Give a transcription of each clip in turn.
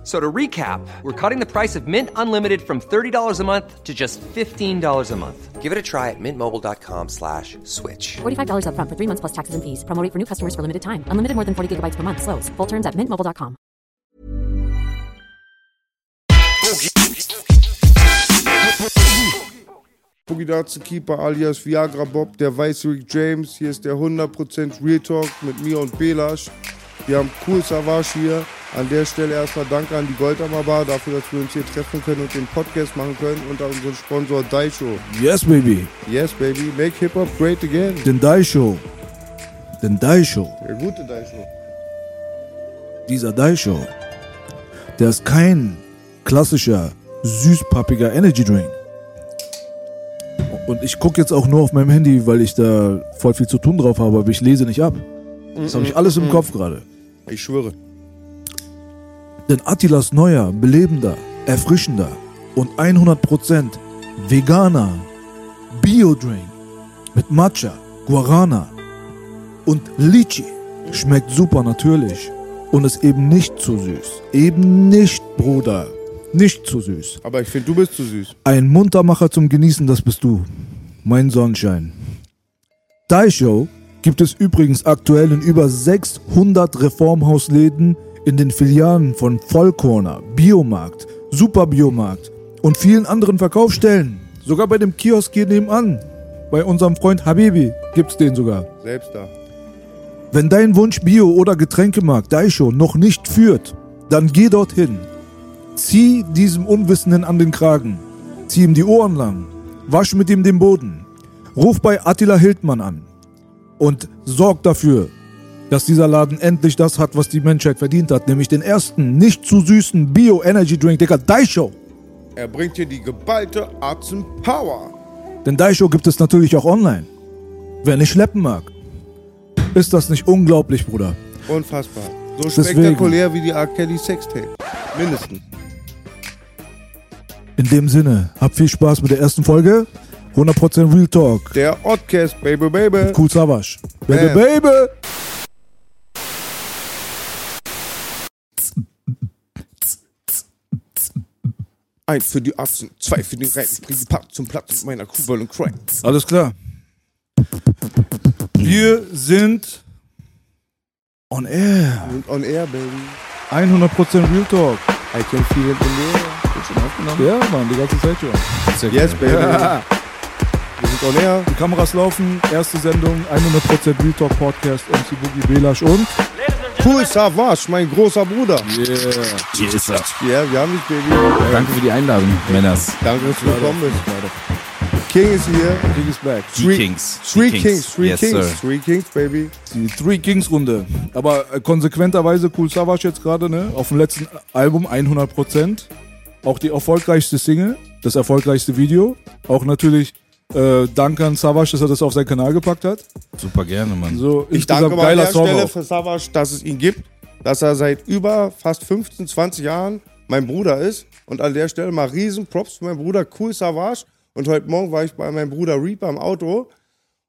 F- So to recap, we're cutting the price of Mint Unlimited from $30 a month to just $15 a month. Give it a try at mintmobile.com slash switch. $45 upfront for three months plus taxes and fees. Promo rate for new customers for limited time. Unlimited more than 40 gigabytes per month. Slows. Full terms at mintmobile.com. Boogie Darts Keeper alias Viagra Bob, der weiße Rick James. Hier ist der 100% Real Talk mit mir und Belasch. Wir haben Cool Savage hier. An der Stelle erstmal danke an die Goldhammer Bar dafür, dass wir uns hier treffen können und den Podcast machen können und an unseren Sponsor Daisho. Yes, baby. Yes, baby, make Hip Hop great again. Den Daisho. Den Daisho. Der gute Daisho. Dieser Daisho. Der ist kein klassischer, süßpappiger Energy Drink. Und ich gucke jetzt auch nur auf meinem Handy, weil ich da voll viel zu tun drauf habe, aber ich lese nicht ab. Das habe ich alles im Kopf gerade. Ich schwöre. Denn Attilas neuer, belebender, erfrischender und 100% veganer Bio-Drink mit Matcha, Guarana und Lychee schmeckt super natürlich und ist eben nicht zu süß. Eben nicht, Bruder. Nicht zu süß. Aber ich finde, du bist zu süß. Ein Muntermacher zum Genießen, das bist du. Mein Sonnenschein. Daisho gibt es übrigens aktuell in über 600 Reformhausläden in den Filialen von Vollkorner, Biomarkt, Superbiomarkt und vielen anderen Verkaufsstellen. Sogar bei dem Kiosk hier nebenan. Bei unserem Freund Habibi gibt's den sogar. Selbst da. Wenn dein Wunsch Bio- oder Getränkemarkt Daisho noch nicht führt, dann geh dorthin. Zieh diesem Unwissenden an den Kragen. Zieh ihm die Ohren lang. Wasch mit ihm den Boden. Ruf bei Attila Hildmann an. Und sorg dafür, dass dieser Laden endlich das hat, was die Menschheit verdient hat. Nämlich den ersten, nicht zu süßen Bio-Energy-Drink, Digga, Daisho. Er bringt dir die geballte Arzen Power. Denn Daisho gibt es natürlich auch online. Wer nicht schleppen mag. Ist das nicht unglaublich, Bruder? Unfassbar. So Deswegen. spektakulär wie die R. Kelly Sextape. Mindestens. In dem Sinne, habt viel Spaß mit der ersten Folge. 100% Real Talk. Der Oddcast, Baby, Baby. Cool Savage. Baby, baby. Ein für die Atzen, zwei für den Reiten. Bring die Part zum Platz mit meiner Kuhball und Crack. Alles klar. Wir sind on air. Und on air, baby. 100% Real Talk. I can feel it in the air. Wird schon aufgenommen? Ja, Mann, die ganze Zeit schon. Yes, baby. Ja. Wir sind on air. Die Kameras laufen. Erste Sendung, 100% Real Talk Podcast. MC Boogie Belasch und. Cool Savage, mein großer Bruder. Yeah. Hier ist er. Ja, wir haben dich, Baby. Danke für die Einladung, Männers. Danke, dass du gekommen bist. King ist hier. King is back. Die Three- Kings. Three Die Kings, Three yes, Kings, Sir. Three Kings, baby. Die Three Kings Runde. Aber äh, konsequenterweise Cool Savage jetzt gerade, ne? Auf dem letzten Album 100%. Auch die erfolgreichste Single, das erfolgreichste Video. Auch natürlich äh, Dank an Savage, dass er das auf seinen Kanal gepackt hat. Super gerne, Mann. So Ich danke mal an der Song Stelle auch. für Savage, dass es ihn gibt, dass er seit über fast 15, 20 Jahren mein Bruder ist. Und an der Stelle mal riesen Props für meinen Bruder Cool Savage. Und heute Morgen war ich bei meinem Bruder Reaper im Auto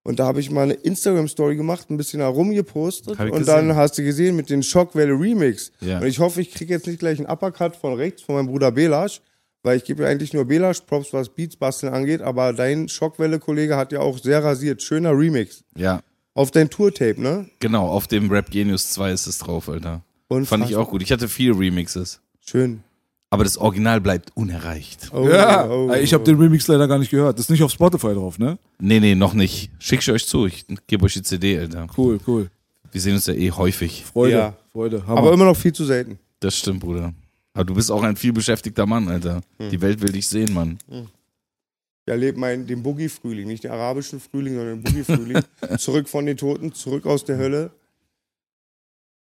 und da habe ich mal eine Instagram-Story gemacht, ein bisschen herumgepostet. Und gesehen. dann hast du gesehen mit den Schockwelle Remix. Ja. Und ich hoffe, ich kriege jetzt nicht gleich einen Uppercut von rechts von meinem Bruder Belasch, weil ich gebe ja eigentlich nur Belasch Props, was Beats basteln angeht. Aber dein Schockwelle-Kollege hat ja auch sehr rasiert. Schöner Remix. Ja, Auf dein Tourtape, ne? genau. Auf dem Rap Genius 2 ist es drauf, Alter. Unfassbar. Fand ich auch gut. Ich hatte viele Remixes. Schön. Aber das Original bleibt unerreicht. Oh, Ja, oh, Äh, ich habe den Remix leider gar nicht gehört. Das ist nicht auf Spotify drauf, ne? Nee, nee, noch nicht. Schick ich euch zu. Ich gebe euch die CD, Alter. Cool, cool. Wir sehen uns ja eh häufig. Freude, Ja. Freude. Hammer. Aber immer noch viel zu selten. Das stimmt, Bruder. Aber du bist auch ein viel beschäftigter Mann, Alter. Hm. Die Welt will dich sehen, Mann. Ich erlebe meinen, den Boogie-Frühling, nicht den arabischen Frühling, sondern den Boogie-Frühling. zurück von den Toten, zurück aus der Hölle.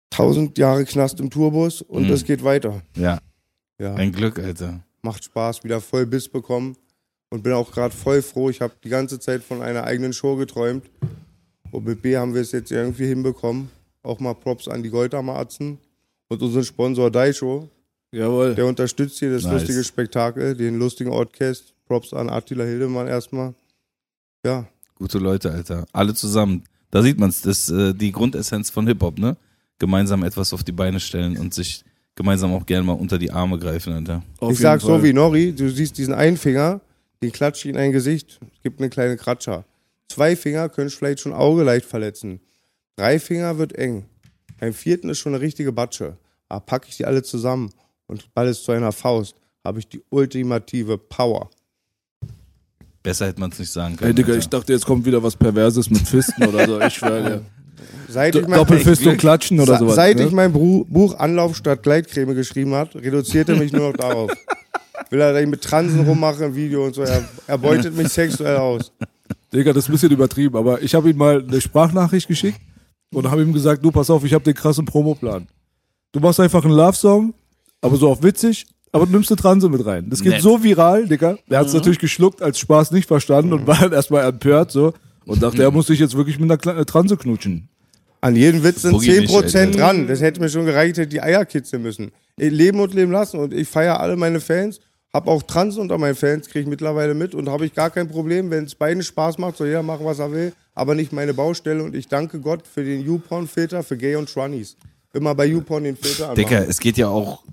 Tausend Jahre Knast im Tourbus und Mhm. es geht weiter. Ja, Ja, ein Glück, Alter. macht Spaß, wieder voll Biss bekommen und bin auch gerade voll froh. Ich habe die ganze Zeit von einer eigenen Show geträumt und mit B haben wir es jetzt irgendwie hinbekommen. Auch mal Props an die Goldhammer-Atzen Und unseren Sponsor Daisho, Jawohl. der unterstützt hier das Nice. lustige Spektakel, den lustigen Ortcast. Props an Attila Hildemann erstmal. Ja, Gute Leute, Alter. Alle zusammen. Da sieht man's. Das ist äh, die Grundessenz von Hip-Hop, ne? Gemeinsam etwas auf die Beine stellen und sich gemeinsam auch gerne mal unter die Arme greifen, Alter. Auf ich sag so Fall. wie Nori, du siehst diesen einen Finger, den klatscht in ein Gesicht, es gibt eine kleine Kratscher. Zwei Finger können vielleicht schon Auge leicht verletzen. Drei Finger wird eng. Beim vierten ist schon eine richtige Batsche. Aber packe ich die alle zusammen und alles zu einer Faust, habe ich die ultimative Power. Besser hätte man es nicht sagen können. Ey, Digga, Alter. ich dachte, jetzt kommt wieder was Perverses mit Fisten oder so. Ich schwör dir. Seit Do ich mein, Doppelfist und Klatschen oder sowas. Seit ne? ich mein Buch Anlauf statt Gleitcreme geschrieben hat, reduziert er mich nur noch darauf. Will er da mit Transen rummachen im Video und so. Er, er beutet mich sexuell aus. Digga, das ist ein bisschen übertrieben, aber ich habe ihm mal eine Sprachnachricht geschickt und habe ihm gesagt, du pass auf, ich habe den krassen Promoplan. Du machst einfach einen Love-Song, aber so auf witzig, aber du nimmst eine Transe mit rein. Das geht Nett. so viral, Digga. Der hat es natürlich geschluckt, als Spaß nicht verstanden und war dann erstmal empört so und dachte, er muss sich jetzt wirklich mit einer Kle- Transe knutschen. An jeden Witz sind Boogie nicht, 10% Alter. dran. Das hätte mir schon gereicht, hätte die Eier kitzeln müssen. Ich leben und leben lassen und ich feiere alle meine Fans. Hab auch Trans unter meinen Fans, kriege ich mittlerweile mit und habe ich gar kein Problem, wenn es beiden Spaß macht, soll jeder machen, was er will, aber nicht meine Baustelle und ich danke Gott für den YouPorn-Filter für Gay und Trannies. Immer bei YouPorn den Filter anmachen. Digga, es geht ja auch,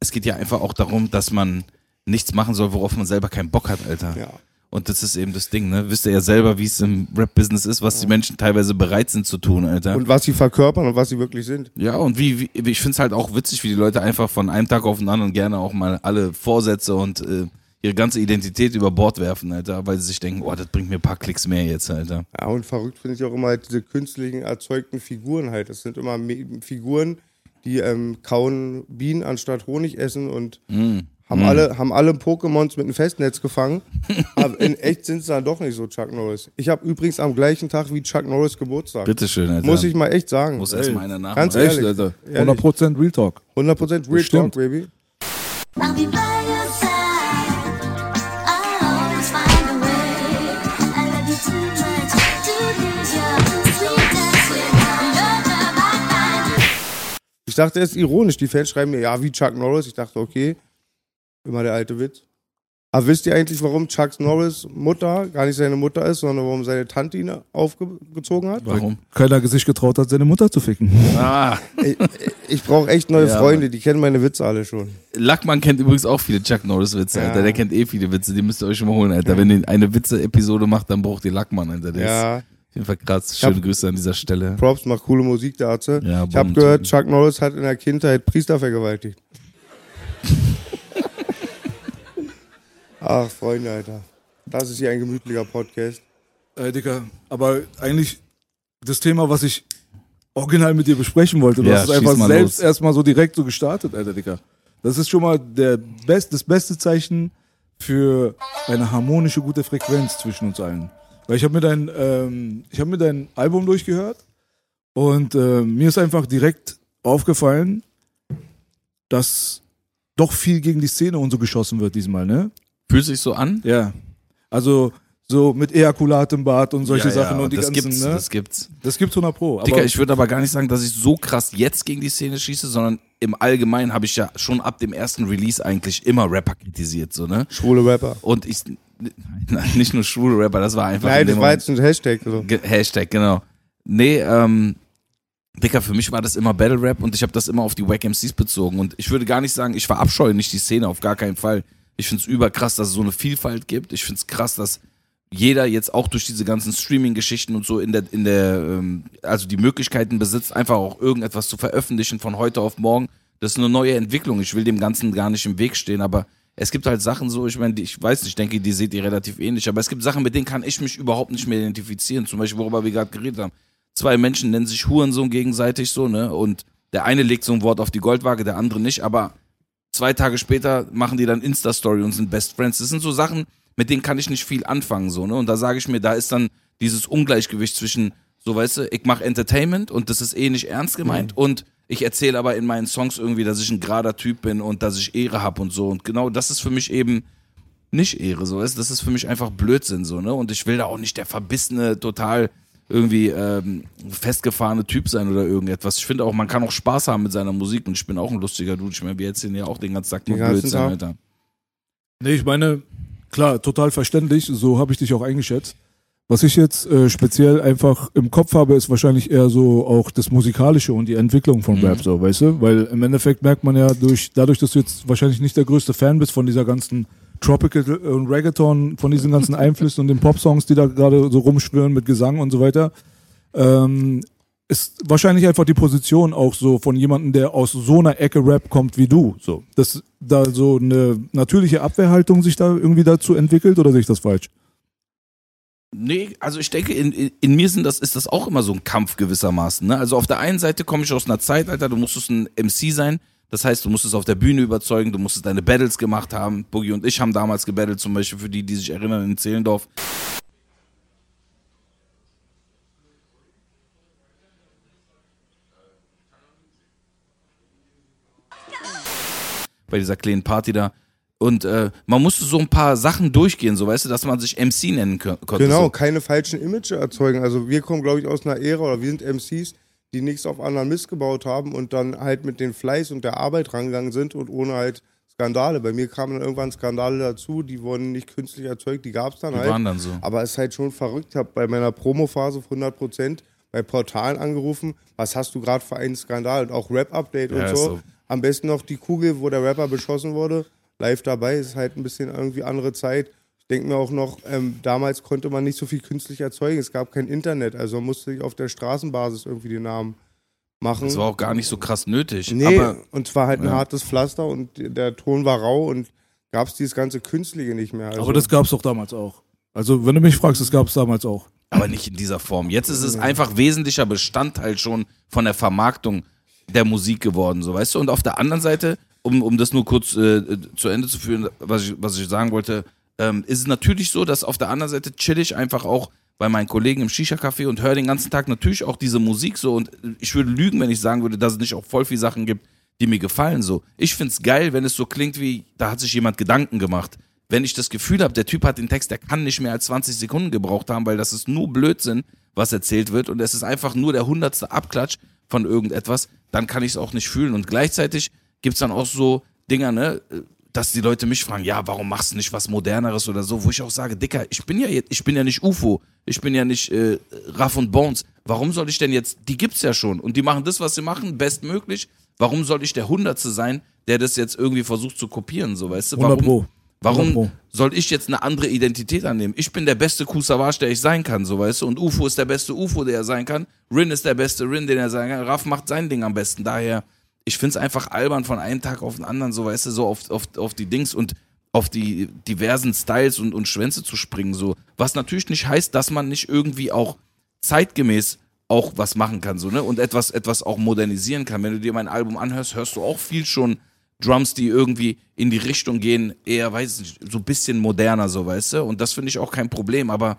es geht ja einfach auch darum, dass man nichts machen soll, worauf man selber keinen Bock hat, Alter. Ja. Und das ist eben das Ding, ne? Wisst ihr ja selber, wie es im Rap-Business ist, was die Menschen teilweise bereit sind zu tun, Alter. Und was sie verkörpern und was sie wirklich sind. ja, und wie, wie ich find's halt auch witzig, wie die Leute einfach von einem Tag auf den anderen gerne auch mal alle Vorsätze und äh, ihre ganze Identität über Bord werfen, Alter, weil sie sich denken, oh, das bringt mir ein paar Klicks mehr jetzt, Alter. Ja, und verrückt finde ich auch immer halt diese künstlichen erzeugten Figuren halt. Das sind immer Me Figuren, die ähm, kauen Bienen anstatt Honig essen und haben, alle, haben alle Pokémons mit einem Festnetz gefangen. Aber in echt sind sie dann doch nicht so Chuck Norris. Ich habe übrigens am gleichen Tag wie Chuck Norris Geburtstag. Bitteschön, Alter. Muss ich mal echt sagen. Muss erstmal einer nach. Ganz Alter. ehrlich. Echt, Alter. Ehrlich. 100% Real Talk. 100% Real. Talk, Baby. Dachte, es ist ironisch. Die Fans schreiben mir, ja, wie Chuck Norris. Ich dachte, okay, immer der alte Witz. Aber wisst ihr eigentlich, warum Chuck Norris Mutter gar nicht seine Mutter ist, sondern warum seine Tante ihn aufgezogen hat? Warum? Keiner sich getraut hat, seine Mutter zu ficken. Ah, Ich, ich brauche echt neue Ja, Freunde, die kennen meine Witze alle schon. Lackmann kennt übrigens auch viele Chuck Norris-Witze, Ja. Alter. Der kennt eh viele Witze, die müsst ihr euch schon mal holen, Alter. Wenn ihr eine Witze-Episode macht, dann braucht ihr Lackmann, Alter. Der ist Ja, auf jeden Fall krass. Schöne hab- Grüße an dieser Stelle. Props, macht coole Musik, der Arze. Ja, ich habe gehört, Chuck Norris hat in der Kindheit Priester vergewaltigt. Ach, Freunde, Alter. Das ist hier ein gemütlicher Podcast. Ey, Digga, aber eigentlich das Thema, was ich original mit dir besprechen wollte, du Ja, hast es einfach selbst los. erstmal so direkt so gestartet, Alter, Digga. Das ist schon mal der best, das beste Zeichen für eine harmonische, gute Frequenz zwischen uns allen. Weil ich habe mir dein, ähm, ich habe mir dein Album durchgehört und äh, mir ist einfach direkt aufgefallen, dass doch viel gegen die Szene und so geschossen wird diesmal, ne? Fühlt sich so an? Ja. Also so mit Ejakulat im Bad und solche Ja, Sachen ja, und die das ganzen, gibt's, ne? das gibt's. Das gibt's 100 pro. Dicker, ich würde aber gar nicht sagen, dass ich so krass jetzt gegen die Szene schieße, sondern im Allgemeinen habe ich ja schon ab dem ersten Release eigentlich immer Rapper kritisiert, so, ne? Schwule Rapper. Und ich, nein, nicht nur schwule Rapper, das war einfach Nein, das war jetzt ein Hashtag. So. Ge- Hashtag, genau. Nee, ähm, Dicker, für mich war das immer Battle Rap und ich habe das immer auf die Wack MCs bezogen. Und ich würde gar nicht sagen, ich verabscheue nicht die Szene, auf gar keinen Fall. Ich find's überkrass, dass es so eine Vielfalt gibt. Ich find's krass, dass jeder jetzt auch durch diese ganzen Streaming-Geschichten und so in der, in der, ähm, also die Möglichkeiten besitzt, einfach auch irgendetwas zu veröffentlichen von heute auf morgen. Das ist eine neue Entwicklung. Ich will dem Ganzen gar nicht im Weg stehen, aber es gibt halt Sachen so, ich meine, ich weiß nicht, ich denke, die seht ihr relativ ähnlich, aber es gibt Sachen, mit denen kann ich mich überhaupt nicht mehr identifizieren. Zum Beispiel, worüber wir gerade geredet haben. Zwei Menschen nennen sich Hurensohn gegenseitig so, ne? Und der eine legt so ein Wort auf die Goldwaage, der andere nicht, aber zwei Tage später machen die dann Insta-Story und sind Best Friends. Das sind so Sachen, mit denen kann ich nicht viel anfangen, so, ne? Und da sage ich mir, da ist dann dieses Ungleichgewicht zwischen, so weißt du, ich mache Entertainment und das ist eh nicht ernst gemeint und ich erzähle aber in meinen Songs irgendwie, dass ich ein gerader Typ bin und dass ich Ehre hab und so. Und genau das ist für mich eben nicht Ehre, so du? Das ist für mich einfach Blödsinn, so, ne? Und ich will da auch nicht der verbissene, total irgendwie ähm, festgefahrene Typ sein oder irgendetwas. Ich finde auch, man kann auch Spaß haben mit seiner Musik und ich bin auch ein lustiger Dude. Ich meine, wir erzählen ja auch den ganzen Tag nur Blödsinn, Tag. Alter. Nee, ich meine, klar, total verständlich, so habe ich dich auch eingeschätzt. Was ich jetzt äh, speziell einfach im Kopf habe, ist wahrscheinlich eher so auch das Musikalische und die Entwicklung von Mhm. Rap, so, weißt du? Weil im Endeffekt merkt man ja durch, dadurch, dass du jetzt wahrscheinlich nicht der größte Fan bist von dieser ganzen Tropical und Reggaeton, von diesen ganzen Einflüssen und den Popsongs, die da gerade so rumschwirren mit Gesang und so weiter, ähm, ist wahrscheinlich einfach die Position auch so von jemandem, der aus so einer Ecke Rap kommt wie du. So, dass da so eine natürliche Abwehrhaltung sich da irgendwie dazu entwickelt oder sehe ich das falsch? Nee, also ich denke, in, in, mir sind das, ist das auch immer so ein Kampf gewissermaßen. Ne? Also auf der einen Seite komme ich aus einer Zeit, Alter, du musstest ein MC sein. Das heißt, du musstest auf der Bühne überzeugen, du musstest deine Battles gemacht haben. Boogie und ich haben damals gebattelt, zum Beispiel für die, die sich erinnern, in Zehlendorf. Bei dieser kleinen Party da. Und äh, man musste so ein paar Sachen durchgehen, so weißt du, dass man sich MC nennen konnte. Genau, So. keine falschen Image erzeugen. Also wir kommen, glaube ich, aus einer Ära oder wir sind MCs, die nichts auf anderen missgebaut haben und dann halt mit den Fleiß und der Arbeit rangegangen sind und ohne halt Skandale. Bei mir kamen dann irgendwann Skandale dazu, die wurden nicht künstlich erzeugt, die gab es dann Die halt. waren dann so. Aber es ist halt schon verrückt. Ich habe bei meiner Promophase auf 100 Prozent bei Portalen angerufen, was hast du gerade für einen Skandal und auch Rap-Update Ja, und so. so. Am besten noch die Kugel, wo der Rapper beschossen wurde, live dabei. Ist halt ein bisschen irgendwie andere Zeit. Ich denke mir auch noch, ähm, damals konnte man nicht so viel künstlich erzeugen. Es gab kein Internet, also man musste sich auf der Straßenbasis irgendwie den Namen machen. Das war auch gar nicht so krass nötig. Nee, Aber und zwar halt ein Ja. hartes Pflaster und der Ton war rau und gab es dieses ganze Künstliche nicht mehr. Also, Aber das gab's doch damals auch. Also, wenn du mich fragst, das gab's damals auch. aber nicht in dieser Form. Jetzt ist es einfach wesentlicher Bestandteil schon von der Vermarktung der Musik geworden, so weißt du. Und auf der anderen Seite, um, um das nur kurz äh, zu Ende zu führen, was ich, was ich sagen wollte, ähm, ist es natürlich so, dass auf der anderen Seite chill ich einfach auch bei meinen Kollegen im Shisha-Café und höre den ganzen Tag natürlich auch diese Musik so. Und ich würde lügen, wenn ich sagen würde, dass es nicht auch voll viele Sachen gibt, die mir gefallen so. Ich find's geil, wenn es so klingt wie, da hat sich jemand Gedanken gemacht. Wenn ich das Gefühl habe, der Typ hat den Text, der kann nicht mehr als 20 Sekunden gebraucht haben, weil das ist nur Blödsinn, was erzählt wird und es ist einfach nur der hundertste Abklatsch von irgendetwas, dann kann ich es auch nicht fühlen. Und gleichzeitig gibt's dann auch so Dinger, ne, dass die Leute mich fragen, ja, warum machst du nicht was Moderneres oder so, wo ich auch sage, Dicker, ich bin ja jetzt, ich bin ja nicht UFO, ich bin ja nicht äh, Raff und Bones. Warum soll ich denn jetzt, die gibt's ja schon und die machen das, was sie machen, bestmöglich. Warum soll ich der Hundertste sein, der das jetzt irgendwie versucht zu kopieren, so weißt du? 100 Warum, warum 100 Pro. soll ich jetzt eine andere Identität annehmen? Ich bin der beste Kusavage, der ich sein kann, so weißt du? Und UFO ist der beste UFO, der er sein kann. Rin ist der beste Rin, den er sein kann. Raff macht sein Ding am besten. Daher, ich find's einfach albern, von einem Tag auf den anderen, so weißt du, so auf, auf, auf die Dings und auf die diversen Styles und, und Schwänze zu springen, so. Was natürlich nicht heißt, dass man nicht irgendwie auch zeitgemäß auch was machen kann, so, ne? Und etwas, etwas auch modernisieren kann. Wenn du dir mein Album anhörst, hörst du auch viel schon Drums, die irgendwie in die Richtung gehen, eher, weiß ich nicht, so ein bisschen moderner, so, weißt du? Und das finde ich auch kein Problem, aber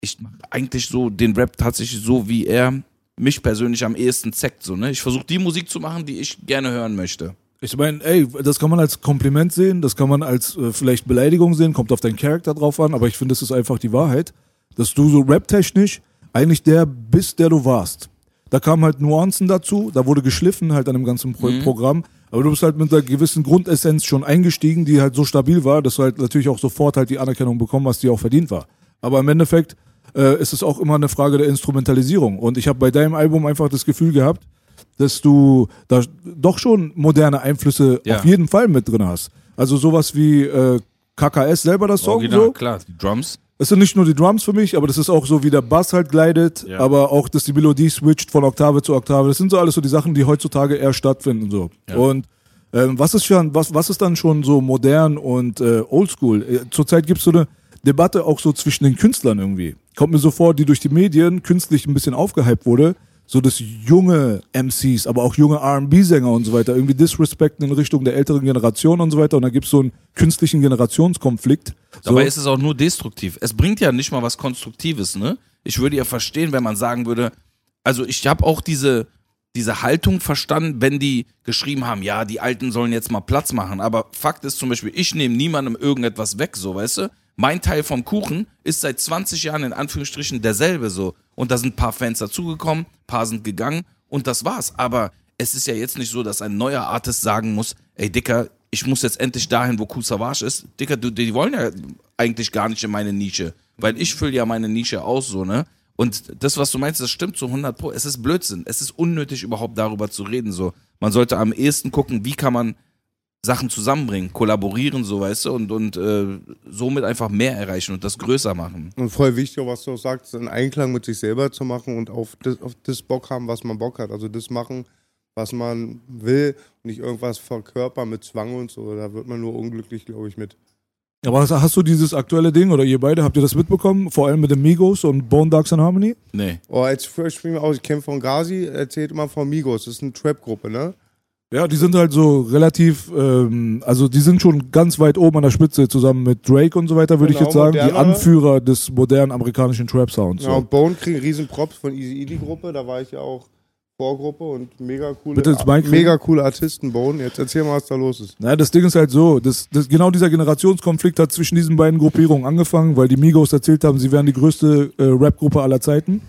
ich mach eigentlich so den Rap tatsächlich so, wie er mich persönlich am ehesten zeckt, so, ne? Ich versuche die Musik zu machen, die ich gerne hören möchte. Ich meine, ey, das kann man als Kompliment sehen, das kann man als äh, vielleicht Beleidigung sehen, kommt auf deinen Charakter drauf an, aber ich finde, das ist einfach die Wahrheit, dass du so raptechnisch eigentlich der bist, der du warst. Da kamen halt Nuancen dazu, da wurde geschliffen halt an dem ganzen Pro Programm, aber du bist halt mit einer gewissen Grundessenz schon eingestiegen, die halt so stabil war, dass du halt natürlich auch sofort halt die Anerkennung bekommen hast, die auch verdient war. Aber im Endeffekt äh, ist es auch immer eine Frage der Instrumentalisierung und ich habe bei deinem Album einfach das Gefühl gehabt, dass du da doch schon moderne Einflüsse Ja. auf jeden Fall mit drin hast. Also sowas wie äh, KKS selber das Song Original, so. klar, die Drums. Es sind nicht nur die Drums für mich, aber das ist auch so, wie der Bass halt gleitet, Ja. aber auch, dass die Melodie switcht von Oktave zu Oktave. Das sind so alles so die Sachen, die heutzutage eher stattfinden so. Und ähm, was ist schon, was, was ist dann schon so modern und äh, oldschool? Äh, Zurzeit gibt es so eine Debatte auch so zwischen den Künstlern irgendwie. Kommt mir so vor, die durch die Medien künstlich ein bisschen aufgehypt wurde, so dass junge MCs, aber auch junge R&B-Sänger und so weiter irgendwie disrespekten in Richtung der älteren Generation und so weiter. Und da gibt es so einen künstlichen Generationskonflikt. Dabei ist es auch nur destruktiv. Es bringt ja nicht mal was Konstruktives, ne? Ich würde ja verstehen, wenn man sagen würde, also ich habe auch diese, diese Haltung verstanden, wenn die geschrieben haben, ja, die Alten sollen jetzt mal Platz machen. Aber Fakt ist zum Beispiel, ich nehme niemandem irgendetwas weg, so, weißt du? Mein Teil vom Kuchen ist seit 20 Jahren in Anführungsstrichen derselbe so. Und da sind ein paar Fans dazugekommen, ein paar sind gegangen und das war's. Aber es ist ja jetzt nicht so, dass ein neuer Artist sagen muss, ey Dicker, ich muss jetzt endlich dahin, wo Kool Savage ist. Dicker, du, die wollen ja eigentlich gar nicht in meine Nische. Weil ich fülle ja meine Nische aus, so, ne? Und das, was du meinst, das stimmt zu 100 Pro. Es ist Blödsinn. Es ist unnötig, überhaupt darüber zu reden, so. Man sollte am ehesten gucken, wie kann man Sachen zusammenbringen, kollaborieren, so, weißt du, und, und äh, somit einfach mehr erreichen und das größer machen. Und voll wichtig, was du auch sagst, in Einklang mit sich selber zu machen und auf das, auf das Bock haben, was man Bock hat. Also das machen, was man will und nicht irgendwas verkörpern mit Zwang und so. Da wird man nur unglücklich, glaube ich, mit. Aber hast, hast du dieses aktuelle Ding oder ihr beide, habt ihr das mitbekommen? Vor allem mit den Migos und Bone Dogs and Harmony? Nee. Oh, jetzt springen wir aus, ich kenne von Gazi, erzählt immer von Migos. Das ist eine Trap-Gruppe, ne? Ja, die sind halt so relativ, ähm, also die sind schon ganz weit oben an der Spitze zusammen mit Drake und so weiter, würde ich Genau, jetzt sagen. Die modernere. Anführer des modernen amerikanischen Trap-Sounds. Ja, So. und Bone kriegen riesen Props von Easy Easy Gruppe, da war ich ja auch Vorgruppe und mega coole, mega coole Artisten Bone. Jetzt erzähl mal, was da los ist. Na, das Ding ist halt so, das, das, genau dieser Generationskonflikt hat zwischen diesen beiden Gruppierungen angefangen, weil die Migos erzählt haben, sie wären die größte äh, Rap-Gruppe aller Zeiten.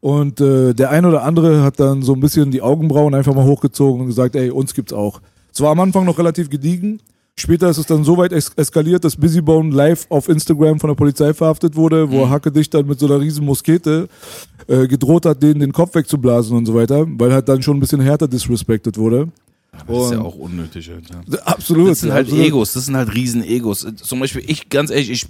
Und äh, der eine oder andere hat dann so ein bisschen die Augenbrauen einfach mal hochgezogen und gesagt, ey, uns gibt's auch. Es war am Anfang noch relativ gediegen. Später ist es dann so weit es eskaliert, dass Busybone live auf Instagram von der Polizei verhaftet wurde, wo Hacke dich dann mit so einer riesen Muskete äh, gedroht hat, denen den Kopf wegzublasen und so weiter, weil halt dann schon ein bisschen härter disrespected wurde. Das ist ja auch unnötig, Alter. Absolut. Das sind halt absolut. Egos, das sind halt Riesen-Egos. Zum Beispiel, ich, ganz ehrlich, ich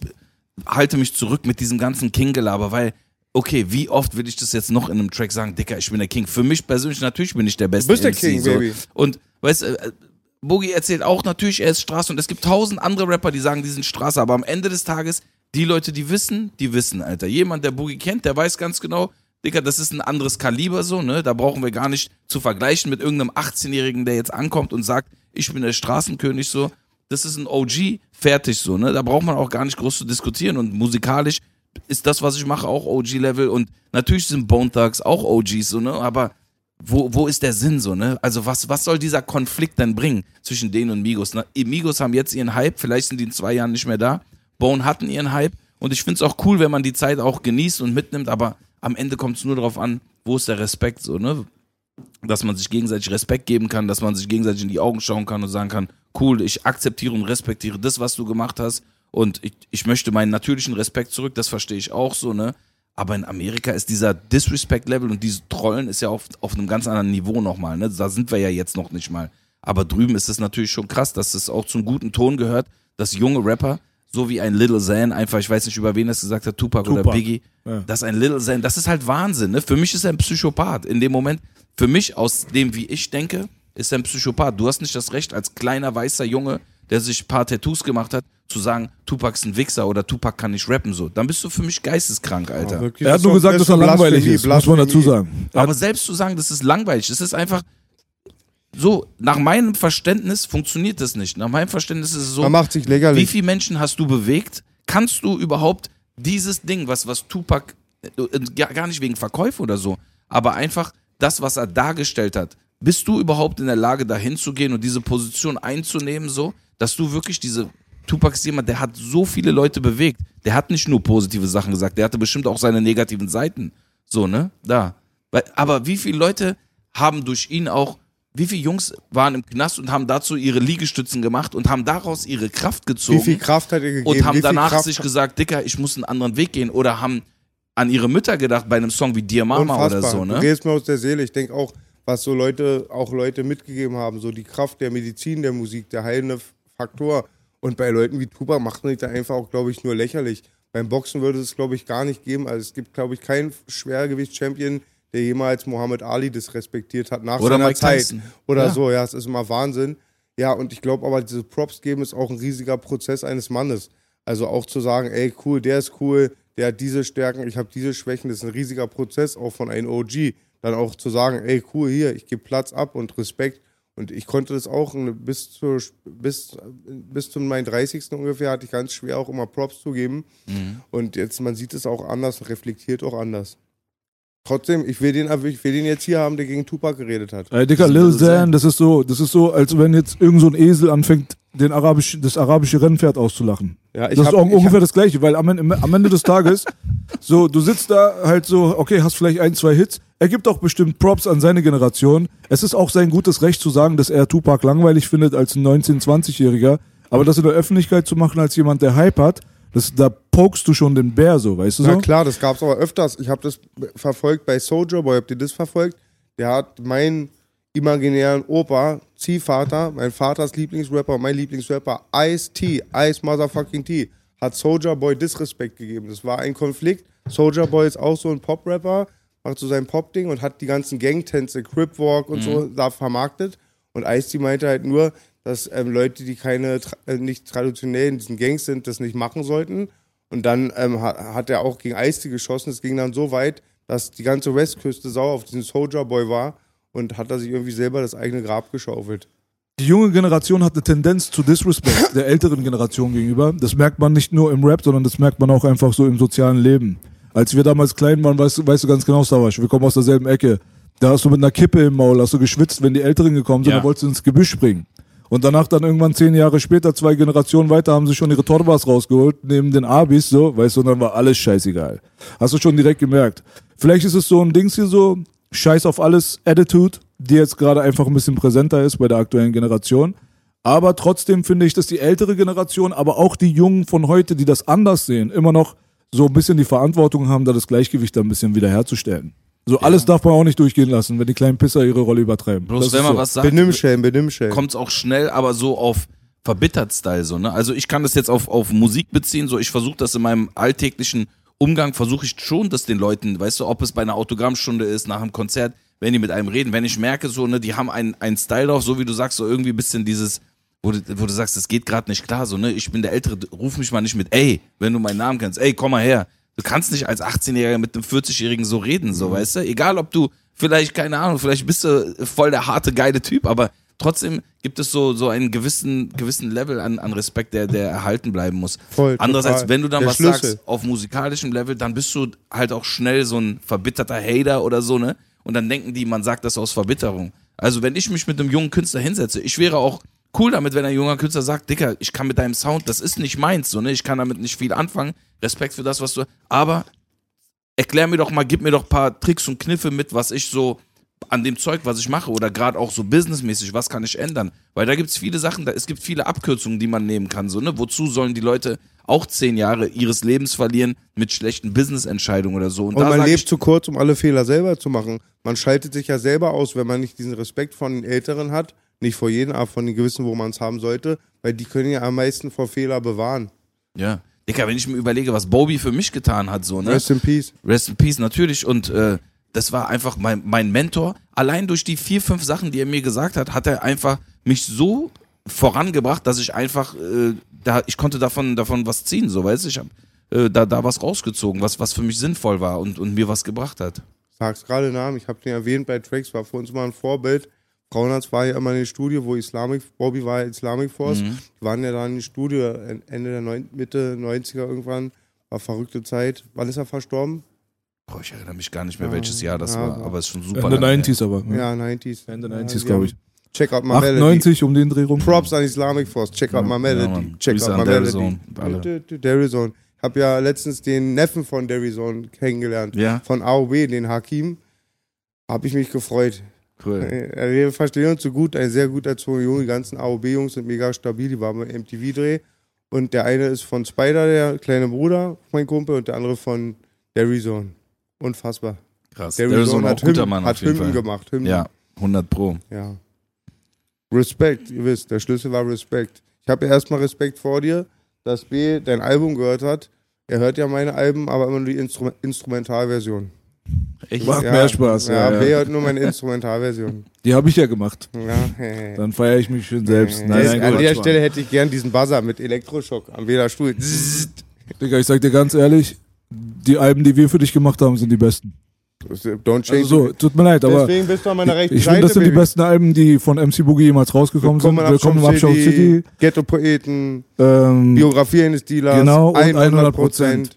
halte mich zurück mit diesem ganzen King-Gelaber, weil, okay, wie oft will ich das jetzt noch in einem Track sagen, Dicker, ich bin der King. Für mich persönlich, natürlich bin ich der beste Du bist der MC, King, so. Baby. Und, weißt du, äh, Boogie erzählt auch natürlich, er ist Straße und es gibt tausend andere Rapper, die sagen, die sind Straße, aber am Ende des Tages, die Leute, die wissen, die wissen, Alter. Jemand, der Boogie kennt, der weiß ganz genau, Dicker, das ist ein anderes Kaliber so, ne? Da brauchen wir gar nicht zu vergleichen mit irgendeinem 18-Jährigen, der jetzt ankommt und sagt, ich bin der Straßenkönig so. Das ist ein OG, fertig so, ne? Da braucht man auch gar nicht groß zu diskutieren und musikalisch ist das, was ich mache, auch OG-Level und natürlich sind Bone Thugs auch OGs so, ne? Aber wo, wo ist der Sinn so, ne? Also was, was soll dieser Konflikt denn bringen zwischen denen und Migos? Na, Migos haben jetzt ihren Hype, vielleicht sind die in zwei Jahren nicht mehr da. Bone hatten ihren Hype und ich finde es auch cool, wenn man die Zeit auch genießt und mitnimmt, aber am Ende kommt es nur darauf an, wo ist der Respekt so, ne? Dass man sich gegenseitig Respekt geben kann, dass man sich gegenseitig in die Augen schauen kann und sagen kann, cool, ich akzeptiere und respektiere das, was du gemacht hast und ich, ich möchte meinen natürlichen Respekt zurück, das verstehe ich auch so, ne? Aber in Amerika ist dieser Disrespect-Level und dieses Trollen ist ja auf, auf einem ganz anderen Niveau nochmal. Ne? Da sind wir ja jetzt noch nicht mal. Aber drüben ist es natürlich schon krass, dass es auch zum guten Ton gehört, dass junge Rapper, so wie ein Little Zan, einfach, ich weiß nicht, über wen das gesagt hat, Tupac, oder Tupac. Biggie, Ja. dass ein Little Zan, das ist halt Wahnsinn. Ne? Für mich ist er ein Psychopath. In dem Moment, für mich, aus dem, wie ich denke, ist er ein Psychopath. Du hast nicht das Recht, als kleiner weißer Junge, der sich ein paar Tattoos gemacht hat, zu sagen, Tupac ist ein Wichser oder Tupac kann nicht rappen so. Dann bist du für mich geisteskrank, Alter. Wirklich, Er hat nur gesagt, dass er das ist langweilig ist, muss man dazu sagen. Er Aber selbst zu sagen, das ist langweilig, das ist einfach so, nach meinem Verständnis funktioniert das nicht. Nach meinem Verständnis ist es so, Man macht sich wie viele Menschen hast du bewegt? Kannst du überhaupt dieses Ding, was, was Tupac, äh, äh, gar gar nicht wegen Verkäufe oder so, aber einfach das, was er dargestellt hat, bist du überhaupt in der Lage, dahin zu gehen und diese Position einzunehmen, so, dass du wirklich diese, Tupac ist jemand, der hat so viele Leute bewegt. Der hat nicht nur positive Sachen gesagt, der hatte bestimmt auch seine negativen Seiten. So, ne? Da. Aber wie viele Leute haben durch ihn auch, wie viele Jungs waren im Knast und haben dazu ihre Liegestützen gemacht und haben daraus ihre Kraft gezogen Wie viel Kraft hat er gegeben? und haben danach Kraft sich gesagt, Dicker, ich muss einen anderen Weg gehen oder haben an ihre Mütter gedacht bei einem Song wie Dear Mama Unfassbar. oder so, Du ne? redest mir aus der Seele. Ich denke auch, was so Leute, auch Leute mitgegeben haben, so die Kraft der Medizin, der Musik, der heilende Faktor. Und bei Leuten wie Tupac macht man sich da einfach auch, glaube ich, nur lächerlich. Beim Boxen würde es, glaube ich, gar nicht geben. Also es gibt, glaube ich, keinen Schwergewicht-Champion, der jemals Mohammed Ali das respektiert hat nach Oder seiner Mike Zeit. Tyson. Oder Ja. so, ja, es ist immer Wahnsinn. Ja, und ich glaube aber, diese Props geben ist auch ein riesiger Prozess eines Mannes. Also auch zu sagen, ey, cool, der ist cool, der hat diese Stärken, ich habe diese Schwächen, das ist ein riesiger Prozess auch von einem OG. Dann auch zu sagen, ey, cool, hier, ich gebe Platz ab und Respekt. Und ich konnte das auch ne, bis, zur, bis, bis zu meinem 30. ungefähr, hatte ich ganz schwer auch immer Props zu geben. Und jetzt, man sieht es auch anders, reflektiert auch anders. Trotzdem, ich will den, ich will den jetzt hier haben, der gegen Tupac geredet hat. Ey, Dicker, Lil Xan. Xan, das ist so, das ist so, als wenn jetzt irgend so ein Esel anfängt, den arabisch, das arabische Rennpferd auszulachen. Ja, ich das hab- ist auch ich ungefähr hab- das Gleiche, weil am, Ende- am Ende des Tages, so, du sitzt da halt so, okay, hast vielleicht ein, zwei Hits. Er gibt auch bestimmt Props an seine Generation. Es ist auch sein gutes Recht zu sagen, dass er Tupac langweilig findet als ein 19-, 20-Jähriger. Aber das in der Öffentlichkeit zu machen als jemand, der Hype hat, das, da pokst du schon den Bär so, weißt du Na so? klar, das gab's aber öfters. Ich habe das verfolgt bei Soldier Boy. Habt ihr das verfolgt? Der hat meinen imaginären Opa, Ziehvater, mein Vaters Lieblingsrapper, mein Lieblingsrapper, Ice-T, Ice Motherfucking T, hat Soldier Boy Disrespekt gegeben. Das war ein Konflikt. Soldier Boy ist auch so ein Pop-Rapper, macht so sein Pop-Ding und hat die ganzen Gangtänze, Crip Walk und so da vermarktet. Und Ice-T meinte halt nur, dass ähm, Leute, die keine, tra- äh, nicht traditionell in diesen Gangs sind, das nicht machen sollten. Und dann ähm, hat, hat er auch gegen Ice-T geschossen. Es ging dann so weit, dass die ganze Westküste sauer auf diesen Soldier Boy war und hat er sich irgendwie selber das eigene Grab geschaufelt. Die junge Generation hat eine Tendenz zu Disrespect der älteren Generation gegenüber. Das merkt man nicht nur im Rap, sondern das merkt man auch einfach so im sozialen Leben. Als wir damals klein waren, weißt, du- weißt du ganz genau, Savasch, wir kommen aus derselben Ecke. Da hast du mit einer Kippe im Maul, hast du geschwitzt, wenn die Älteren gekommen sind, Ja. dann wolltest du ins Gebüsch springen. Und danach dann irgendwann zehn Jahre später, zwei Generationen weiter, haben sie schon ihre Torbas rausgeholt, neben den Abis, so, weißt du, und dann war alles scheißegal. Hast du schon direkt gemerkt. Vielleicht ist es so ein Dings hier so, Scheiß auf alles Attitude, die jetzt gerade einfach ein bisschen präsenter ist bei der aktuellen Generation. Aber trotzdem finde ich, dass die ältere Generation, aber auch die Jungen von heute, die das anders sehen, immer noch so ein bisschen die Verantwortung haben, da das Gleichgewicht da ein bisschen wiederherzustellen. So alles darf man auch nicht durchgehen lassen, wenn die kleinen Pisser ihre Rolle übertreiben. Bloß Das wenn man so. was sagt, Benimmschellen, Benimmschellen. kommt es auch schnell, aber so auf verbittert Style so, ne? Also ich kann das jetzt auf, auf Musik beziehen, so ich versuche das in meinem alltäglichen Umgang, versuche ich schon, das den Leuten, weißt du, ob es bei einer Autogrammstunde ist, nach einem Konzert, wenn die mit einem reden, wenn ich merke so, ne, die haben einen, einen Style drauf, so wie du sagst, so irgendwie ein bisschen dieses, wo du, wo du sagst, das geht gerade nicht klar, so, ne, ich bin der Ältere, ruf mich mal nicht mit, ey, wenn du meinen Namen kennst, ey, komm mal her. Du kannst nicht als 18-Jähriger mit einem 40-Jährigen so reden, so, weißt du? Egal, ob du vielleicht, keine Ahnung, vielleicht bist du voll der harte, geile Typ, aber trotzdem gibt es so, so einen gewissen, gewissen Level an, an Respekt, der, der erhalten bleiben muss. Voll, Andererseits, total. wenn du dann Der was Schlüssel. sagst auf musikalischem Level, dann bist du halt auch schnell so ein verbitterter Hater oder so, ne? Und dann denken die, man sagt das aus Verbitterung. Also, wenn ich mich mit einem jungen Künstler hinsetze, ich wäre auch cool damit, wenn ein junger Künstler sagt, Dicker, ich kann mit deinem Sound, das ist nicht meins, so, ne? Ich kann damit nicht viel anfangen. Respekt für das, was du, aber erklär mir doch mal, gib mir doch ein paar Tricks und Kniffe mit, was ich so an dem Zeug, was ich mache oder gerade auch so businessmäßig, was kann ich ändern? Weil da gibt es viele Sachen, da, es gibt viele Abkürzungen, die man nehmen kann. So, ne? Wozu sollen die Leute auch zehn Jahre ihres Lebens verlieren mit schlechten Business-Entscheidungen oder so? Und da man lebt zu kurz, um alle Fehler selber zu machen. Man schaltet sich ja selber aus, wenn man nicht diesen Respekt von den Älteren hat. Nicht vor jedem, aber von den Gewissen, wo man es haben sollte. Weil die können ja am meisten vor Fehler bewahren. ja. Dicker, wenn ich mir überlege, was Bobby für mich getan hat, so, ne? Rest in Peace. Rest in Peace, natürlich. Und äh, das war einfach mein, mein Mentor. Allein durch die vier, fünf Sachen, die er mir gesagt hat, hat er einfach mich so vorangebracht, dass ich einfach, äh, da, ich konnte davon, davon was ziehen, so weißt du. Ich habe äh, da, da was rausgezogen, was, was für mich sinnvoll war und, und mir was gebracht hat. Sag's gerade Namen, ich habe den erwähnt bei Tracks, war für uns immer ein Vorbild. Frauenarzt war ja immer in der Studie, wo Islamic, Bobby war ja Islamic Force. Mhm. Die waren ja da in der Studie Ende der neun, Mitte 90er irgendwann. War verrückte Zeit. Wann ist er verstorben? Boah, ich erinnere mich gar nicht mehr, welches Jahr das ja, war, aber es ist schon super. Ende lange her. 90s aber. Ja, 90s. Ende Ja, 90s, die glaube ich. haben- Check out my melody. 98 um den Dreh rum. Props an Islamic Force. Check out my melody. Check Grüße out an my melody. Derizone. Hab ja letztens den Neffen von Derizone kennengelernt. Ja, Von AOB, den Hakim. Hab ich mich gefreut. Cool. Äh, Wir verstehen uns so gut, ein sehr gut erzogener Junge. Die ganzen AOB-Jungs sind mega stabil, die waren beim MTV-Dreh. Und der eine ist von Spider, der kleine Bruder, mein Kumpel, und der andere von Derizone. Unfassbar. Krass. Derizone Derizone auch hat guter Hymnen, Mann hat auf jeden Hymnen Fall. gemacht. Hymnen. Ja, 100 Pro. Ja. Respekt, ihr wisst, der Schlüssel war Respekt. Ich habe ja erstmal Respekt vor dir, dass B dein Album gehört hat. Er hört ja meine Alben, aber immer nur die Instru Instrumentalversion. Echt? Macht mehr Spaß. Ja, Ja, B ja. hört nur meine Instrumentalversion. Die habe ich ja gemacht. Ja, Dann feiere ich mich schön selbst. Nein, Nein, nein, an der. Stelle hätte ich gern diesen Buzzer mit Elektroschock am Wählerstuhl. Digga, ich sag dir ganz ehrlich, die Alben, die wir für dich gemacht haben, sind die besten. Don't change. Also so, tut mir leid, aber Deswegen bist du an meiner rechten ich Seite. finde, das sind die Baby. besten Alben, die von MC Boogie jemals rausgekommen sind. Willkommen im Abschau City. Ghetto-Poeten, Ähm, Biografie eines Dealers. Genau, und 100 100%.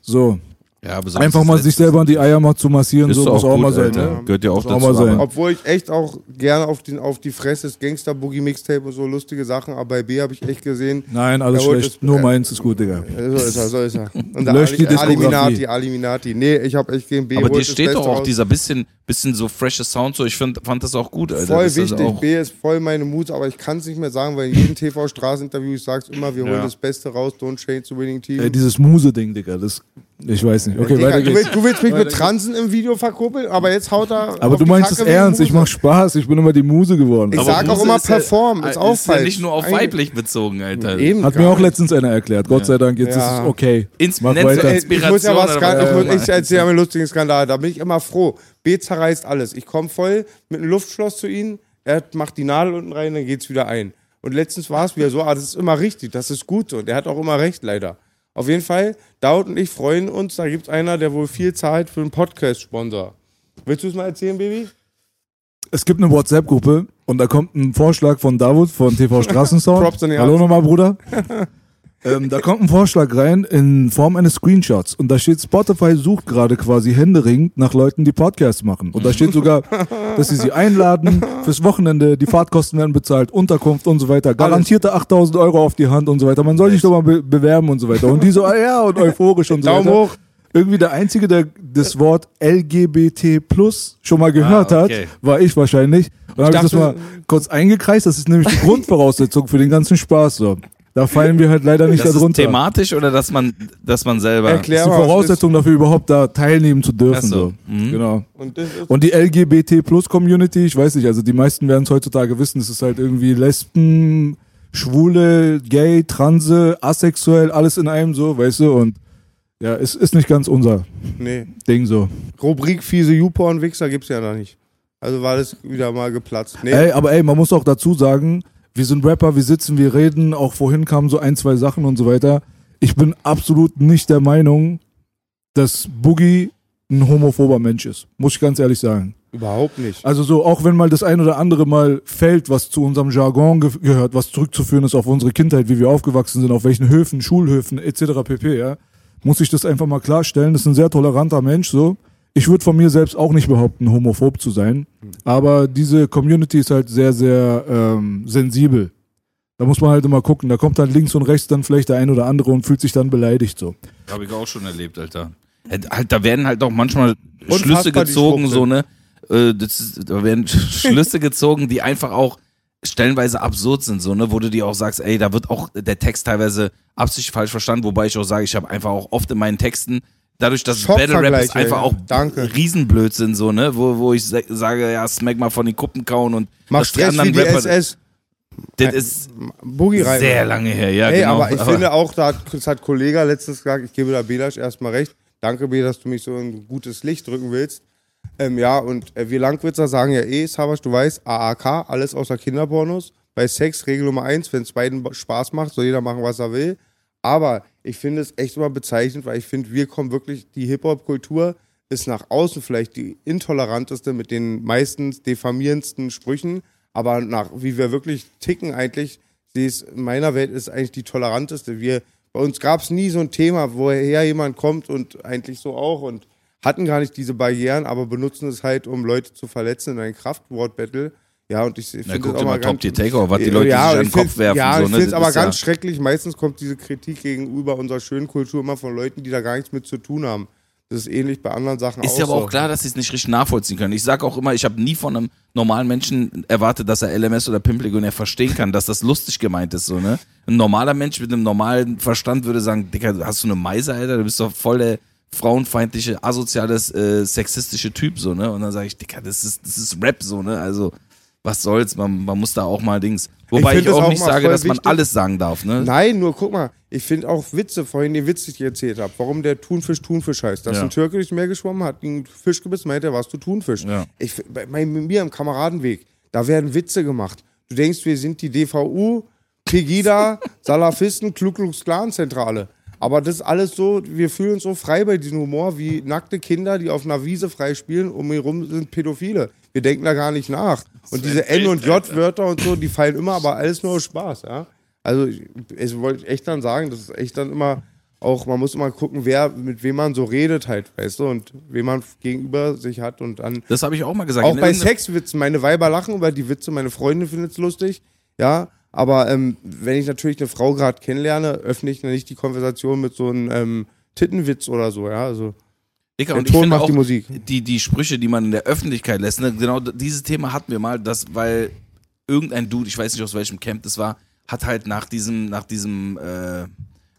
So. Ja, besonders Einfach mal sich selber die Eier mal zu massieren, Ist so muss auch auch mal sein. Ne? Gehört ja auch dazu, mal sein. Obwohl ich echt auch gerne auf, den, auf die Fresse das Gangster-Boogie-Mixtape und so lustige Sachen, aber bei B habe ich echt gesehen. Nein, alles schlecht. das- Nur äh, meins ist gut, Digga. So ist er, so ist er. Und die Ali- Diskografie. Aliminati, Aliminati. Nee, ich habe echt gegen B. Aber dir steht doch auch raus. dieser bisschen, bisschen so freshe Sound so. Ich find, fand das auch gut, Alter. Voll Das ist wichtig. auch- B ist voll meine Mut, aber ich kann es nicht mehr sagen, weil in jedem TV-Straßeninterview ich sag's immer, wir holen Ja. das Beste raus, don't change the winning team. Ey, dieses Muse-Ding, Digga, das. Ich weiß nicht. Okay, Digga, weiter du, geht's. willst, du willst mich mit Transen im Video verkuppeln, aber jetzt haut er. Aber auf du meinst es ernst, ich mach Spaß, ich bin immer die Muse geworden. Ich Aber sag auch Muse immer ist ja- perform, ist auch ist ja falsch. nicht nur auf weiblich bezogen, Alter. Eben Hat mir auch letztens einer erklärt. Gott sei Dank, jetzt Ja. ist es okay. Ins- Mach weiter. Ey, ich muss ja Inspiration was oder gar was ich, auch ich erzähle ja einen lustigen Skandal. Da bin ich immer froh. B zerreißt alles. Ich komme voll mit einem Luftschloss zu ihm, er macht die Nadel unten rein, dann geht's wieder ein. Und letztens war es wieder so, ah, das ist immer richtig, das ist gut. Und er hat auch immer recht, leider. Auf jeden Fall, Daud und ich freuen uns, da gibt's einer, der wohl viel zahlt für einen Podcast-Sponsor. Willst du es mal erzählen, Baby? Es gibt eine WhatsApp-Gruppe und da kommt ein Vorschlag von David von TV Straßensound. Props an die Hallo nochmal, Bruder. ähm, da kommt ein Vorschlag rein in Form eines Screenshots und da steht, Spotify sucht gerade quasi händeringend nach Leuten, die Podcasts machen. Und da steht sogar, dass sie sie einladen fürs Wochenende, die Fahrtkosten werden bezahlt, Unterkunft und so weiter, garantierte 8000 Euro auf die Hand und so weiter. Man soll sich doch mal be bewerben und so weiter. Und die so, ah ja, und euphorisch und so Daumen weiter. hoch. Irgendwie der Einzige, der das Wort LGBT plus schon mal gehört Ah, okay. hat, war ich wahrscheinlich. Und dann habe ich das mal kurz eingekreist. Das ist nämlich die Grundvoraussetzung für den ganzen Spaß. So. Da fallen wir halt leider nicht Das ist darunter. thematisch oder dass man, dass man selber. Das Erklär ist die Voraussetzung dafür, überhaupt da teilnehmen zu dürfen. So. So. Mhm. Genau. Und das ist Und die LGBT plus Community, ich weiß nicht, also die meisten werden es heutzutage wissen, es ist halt irgendwie Lesben, Schwule, Gay, Transe, asexuell, alles in einem so, weißt du, und ja, es ist nicht ganz unser nee. Ding so. Rubrik fiese YouPorn-Wichser gibt's ja noch nicht. Also war das wieder mal geplatzt. Nee. Ey, aber ey, man muss auch dazu sagen, wir sind Rapper, wir sitzen, wir reden, auch vorhin kamen so ein, zwei Sachen und so weiter. Ich bin absolut nicht der Meinung, dass Boogie ein homophober Mensch ist. Muss ich ganz ehrlich sagen. Überhaupt nicht. Also so, auch wenn mal das ein oder andere mal fällt, was zu unserem Jargon ge gehört, was zurückzuführen ist auf unsere Kindheit, wie wir aufgewachsen sind, auf welchen Höfen, Schulhöfen etc. pp. Ja, muss ich das einfach mal klarstellen. Das ist ein sehr toleranter Mensch. So, ich würde von mir selbst auch nicht behaupten, homophob zu sein, aber diese Community ist halt sehr, sehr ähm, sensibel. Da muss man halt immer gucken. Da kommt dann links und rechts dann vielleicht der ein oder andere und fühlt sich dann beleidigt so. Habe ich auch schon erlebt, Alter. Halt, da werden halt auch manchmal Unfassbar, Schlüsse gezogen, so, ne? Äh, das da werden Schlüsse gezogen, die einfach auch stellenweise absurd sind, so, ne? Wo du dir auch sagst, ey, da wird auch der Text teilweise absichtlich falsch verstanden, wobei ich auch sage, ich habe einfach auch oft in meinen Texten, dadurch, dass Battle Rap ist, einfach ja. auch Danke. Riesenblödsinn, so, ne? Wo, wo ich sa- sage, ja, smack mal von den Kuppen kauen und Mach Stress wie die SS. das ist Boogie rein. sehr lange her, ja, Ey, genau. aber ich finde auch, da hat, das hat Kollege letztens gesagt, ich gebe da Belasch erstmal recht. Danke, B, dass du mich so in gutes Licht drücken willst. Ähm, ja, und äh, wir Langwitzer sagen ja eh, Savasch, du weißt, AAK, alles außer Kinderpornos. Bei Sex, Regel Nummer eins, wenn es beiden Spaß macht, soll jeder machen, was er will. Aber ich finde es echt immer bezeichnend, weil ich finde, wir kommen wirklich, die Hip-Hop-Kultur ist nach außen vielleicht die intoleranteste mit den meistens diffamierendsten Sprüchen, aber nach, wie wir wirklich ticken eigentlich, sie ist, in meiner Welt ist eigentlich die toleranteste. Wir, bei uns gab es nie so ein Thema, woher jemand kommt und eigentlich so auch und hatten gar nicht diese Barrieren, aber benutzen es halt, um Leute zu verletzen in ein Kraftwort-Battle. Ja, und ich finde guck dir mal Top Tier Takeover, was die Leute ja, sich an den ich Kopf werfen. Ja, so, ich ne? finde es aber ist ganz ja, schrecklich. Meistens kommt diese Kritik gegenüber unserer schönen Kultur immer von Leuten, die da gar nichts mit zu tun haben. Das ist ähnlich bei anderen Sachen Ist auch ja aber so. auch klar, dass sie es nicht richtig nachvollziehen können. Ich sage auch immer, ich habe nie von einem normalen Menschen erwartet, dass er LMS oder Pimplegionär verstehen kann, dass das lustig gemeint ist. so ne. Ein normaler Mensch mit einem normalen Verstand würde sagen, Dicker, hast du eine Meise, Alter? Du bist doch voll der frauenfeindliche, asoziales, äh, sexistische Typ. so ne. Und dann sage ich, Dicker, das ist, das ist Rap so ne. Also was soll's, man, man muss da auch mal Dings. Wobei ich, das auch auch nicht sage, dass man wichtig. alles sagen darf. ne. Nein, nur guck mal, ich finde auch Witze, vorhin den Witz, den ich dir erzählt habe, warum der Thunfisch Thunfisch heißt. Dass Ja. ein Türke durchs Meer geschwommen hat, einen Fisch gebissen, meint er, warst du Thunfisch. Ja. Ich, bei, bei mir im Kameradenweg, da werden Witze gemacht. Du denkst, wir sind die DVU, Pegida, Salafisten, Ku Klux Klan Zentrale. Aber das ist alles so, wir fühlen uns so frei bei diesem Humor wie nackte Kinder, die auf einer Wiese frei spielen, um mich herum sind Pädophile. Wir denken da gar nicht nach. Und diese N- und J-Wörter und so, die fallen immer, aber alles nur aus Spaß, ja. Also, ich, ich wollte echt dann sagen, das ist echt dann immer auch, man muss immer gucken, wer, mit wem man so redet halt, weißt du, und wem man gegenüber sich hat und dann. Das habe ich auch mal gesagt. Auch bei Sexwitzen, meine Weiber lachen über die Witze, meine Freundin findet es lustig, ja. Aber ähm, wenn ich natürlich eine Frau gerade kennenlerne, öffne ich nicht die Konversation mit so einem ähm, Tittenwitz oder so, ja. Also Dicker, der Ton macht auch, die Musik. Die, die Sprüche, die man in der Öffentlichkeit lässt, ne, genau dieses Thema hatten wir mal, das, weil irgendein Dude, ich weiß nicht aus welchem Camp das war, hat halt nach diesem, nach diesem äh,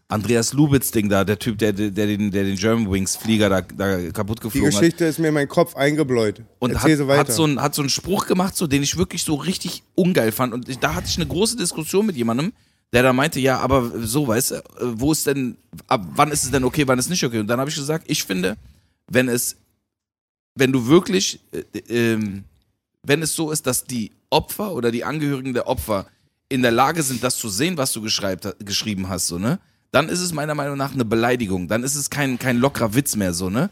Andreas Lubitz-Ding da, der Typ, der, der, der, den, der den Germanwings-Flieger da, da kaputt die geflogen hat. Geschichte ist mir in meinen Kopf eingebläut. Und hat, weiter. hat, so einen, hat so einen Spruch gemacht, so, den ich wirklich so richtig ungeil fand. Und ich, da hatte ich eine große Diskussion mit jemandem, der da meinte, ja, aber so, weißt du, äh, wo ist denn, ab wann ist es denn okay, wann ist es nicht okay? Und dann habe ich gesagt, ich finde, wenn es, wenn du wirklich, äh, ähm, wenn es so ist, dass die Opfer oder die Angehörigen der Opfer in der Lage sind, das zu sehen, was du geschrieben hast, so, ne? Dann ist es meiner Meinung nach eine Beleidigung. Dann ist es kein, kein lockerer Witz mehr, so, ne?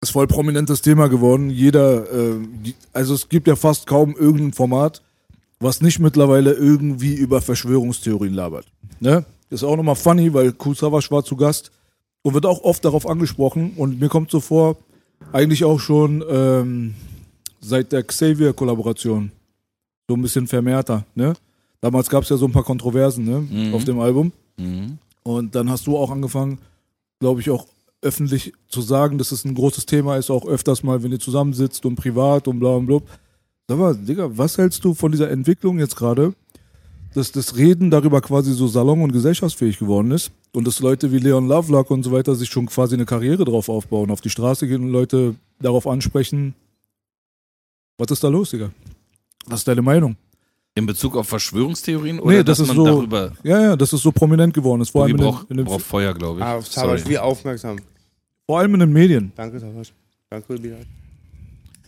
ist voll prominentes Thema geworden. Jeder, äh, also es gibt ja fast kaum irgendein Format, was nicht mittlerweile irgendwie über Verschwörungstheorien labert. Ne? Ist auch nochmal funny, weil Kusawasch war zu Gast und wird auch oft darauf angesprochen und mir kommt so vor, eigentlich auch schon ähm, seit der Xavier-Kollaboration so ein bisschen vermehrter. Ne? Damals gab es ja so ein paar Kontroversen ne? Mhm. auf dem Album. Mhm. Und dann hast du auch angefangen, glaube ich, auch öffentlich zu sagen, dass es ein großes Thema ist, auch öfters mal, wenn ihr zusammensitzt und privat und bla und blub. Sag mal, Digga, was hältst du von dieser Entwicklung jetzt gerade, dass das Reden darüber quasi so salon- und gesellschaftsfähig geworden ist und dass Leute wie Leon Lovelock und so weiter sich schon quasi eine Karriere drauf aufbauen, auf die Straße gehen und Leute darauf ansprechen, was ist da los, Digga? Was ist deine Meinung? In Bezug auf Verschwörungstheorien oder Nee, das dass ist man so- darüber. Ja, ja, dass es so prominent geworden ist, vor allem Tobi in, den, braucht, in den, braucht Feuer, glaube ich. Ah, Sorry. wie aufmerksam. vor allem in den Medien. Danke, Sabasch. Danke, Bilal.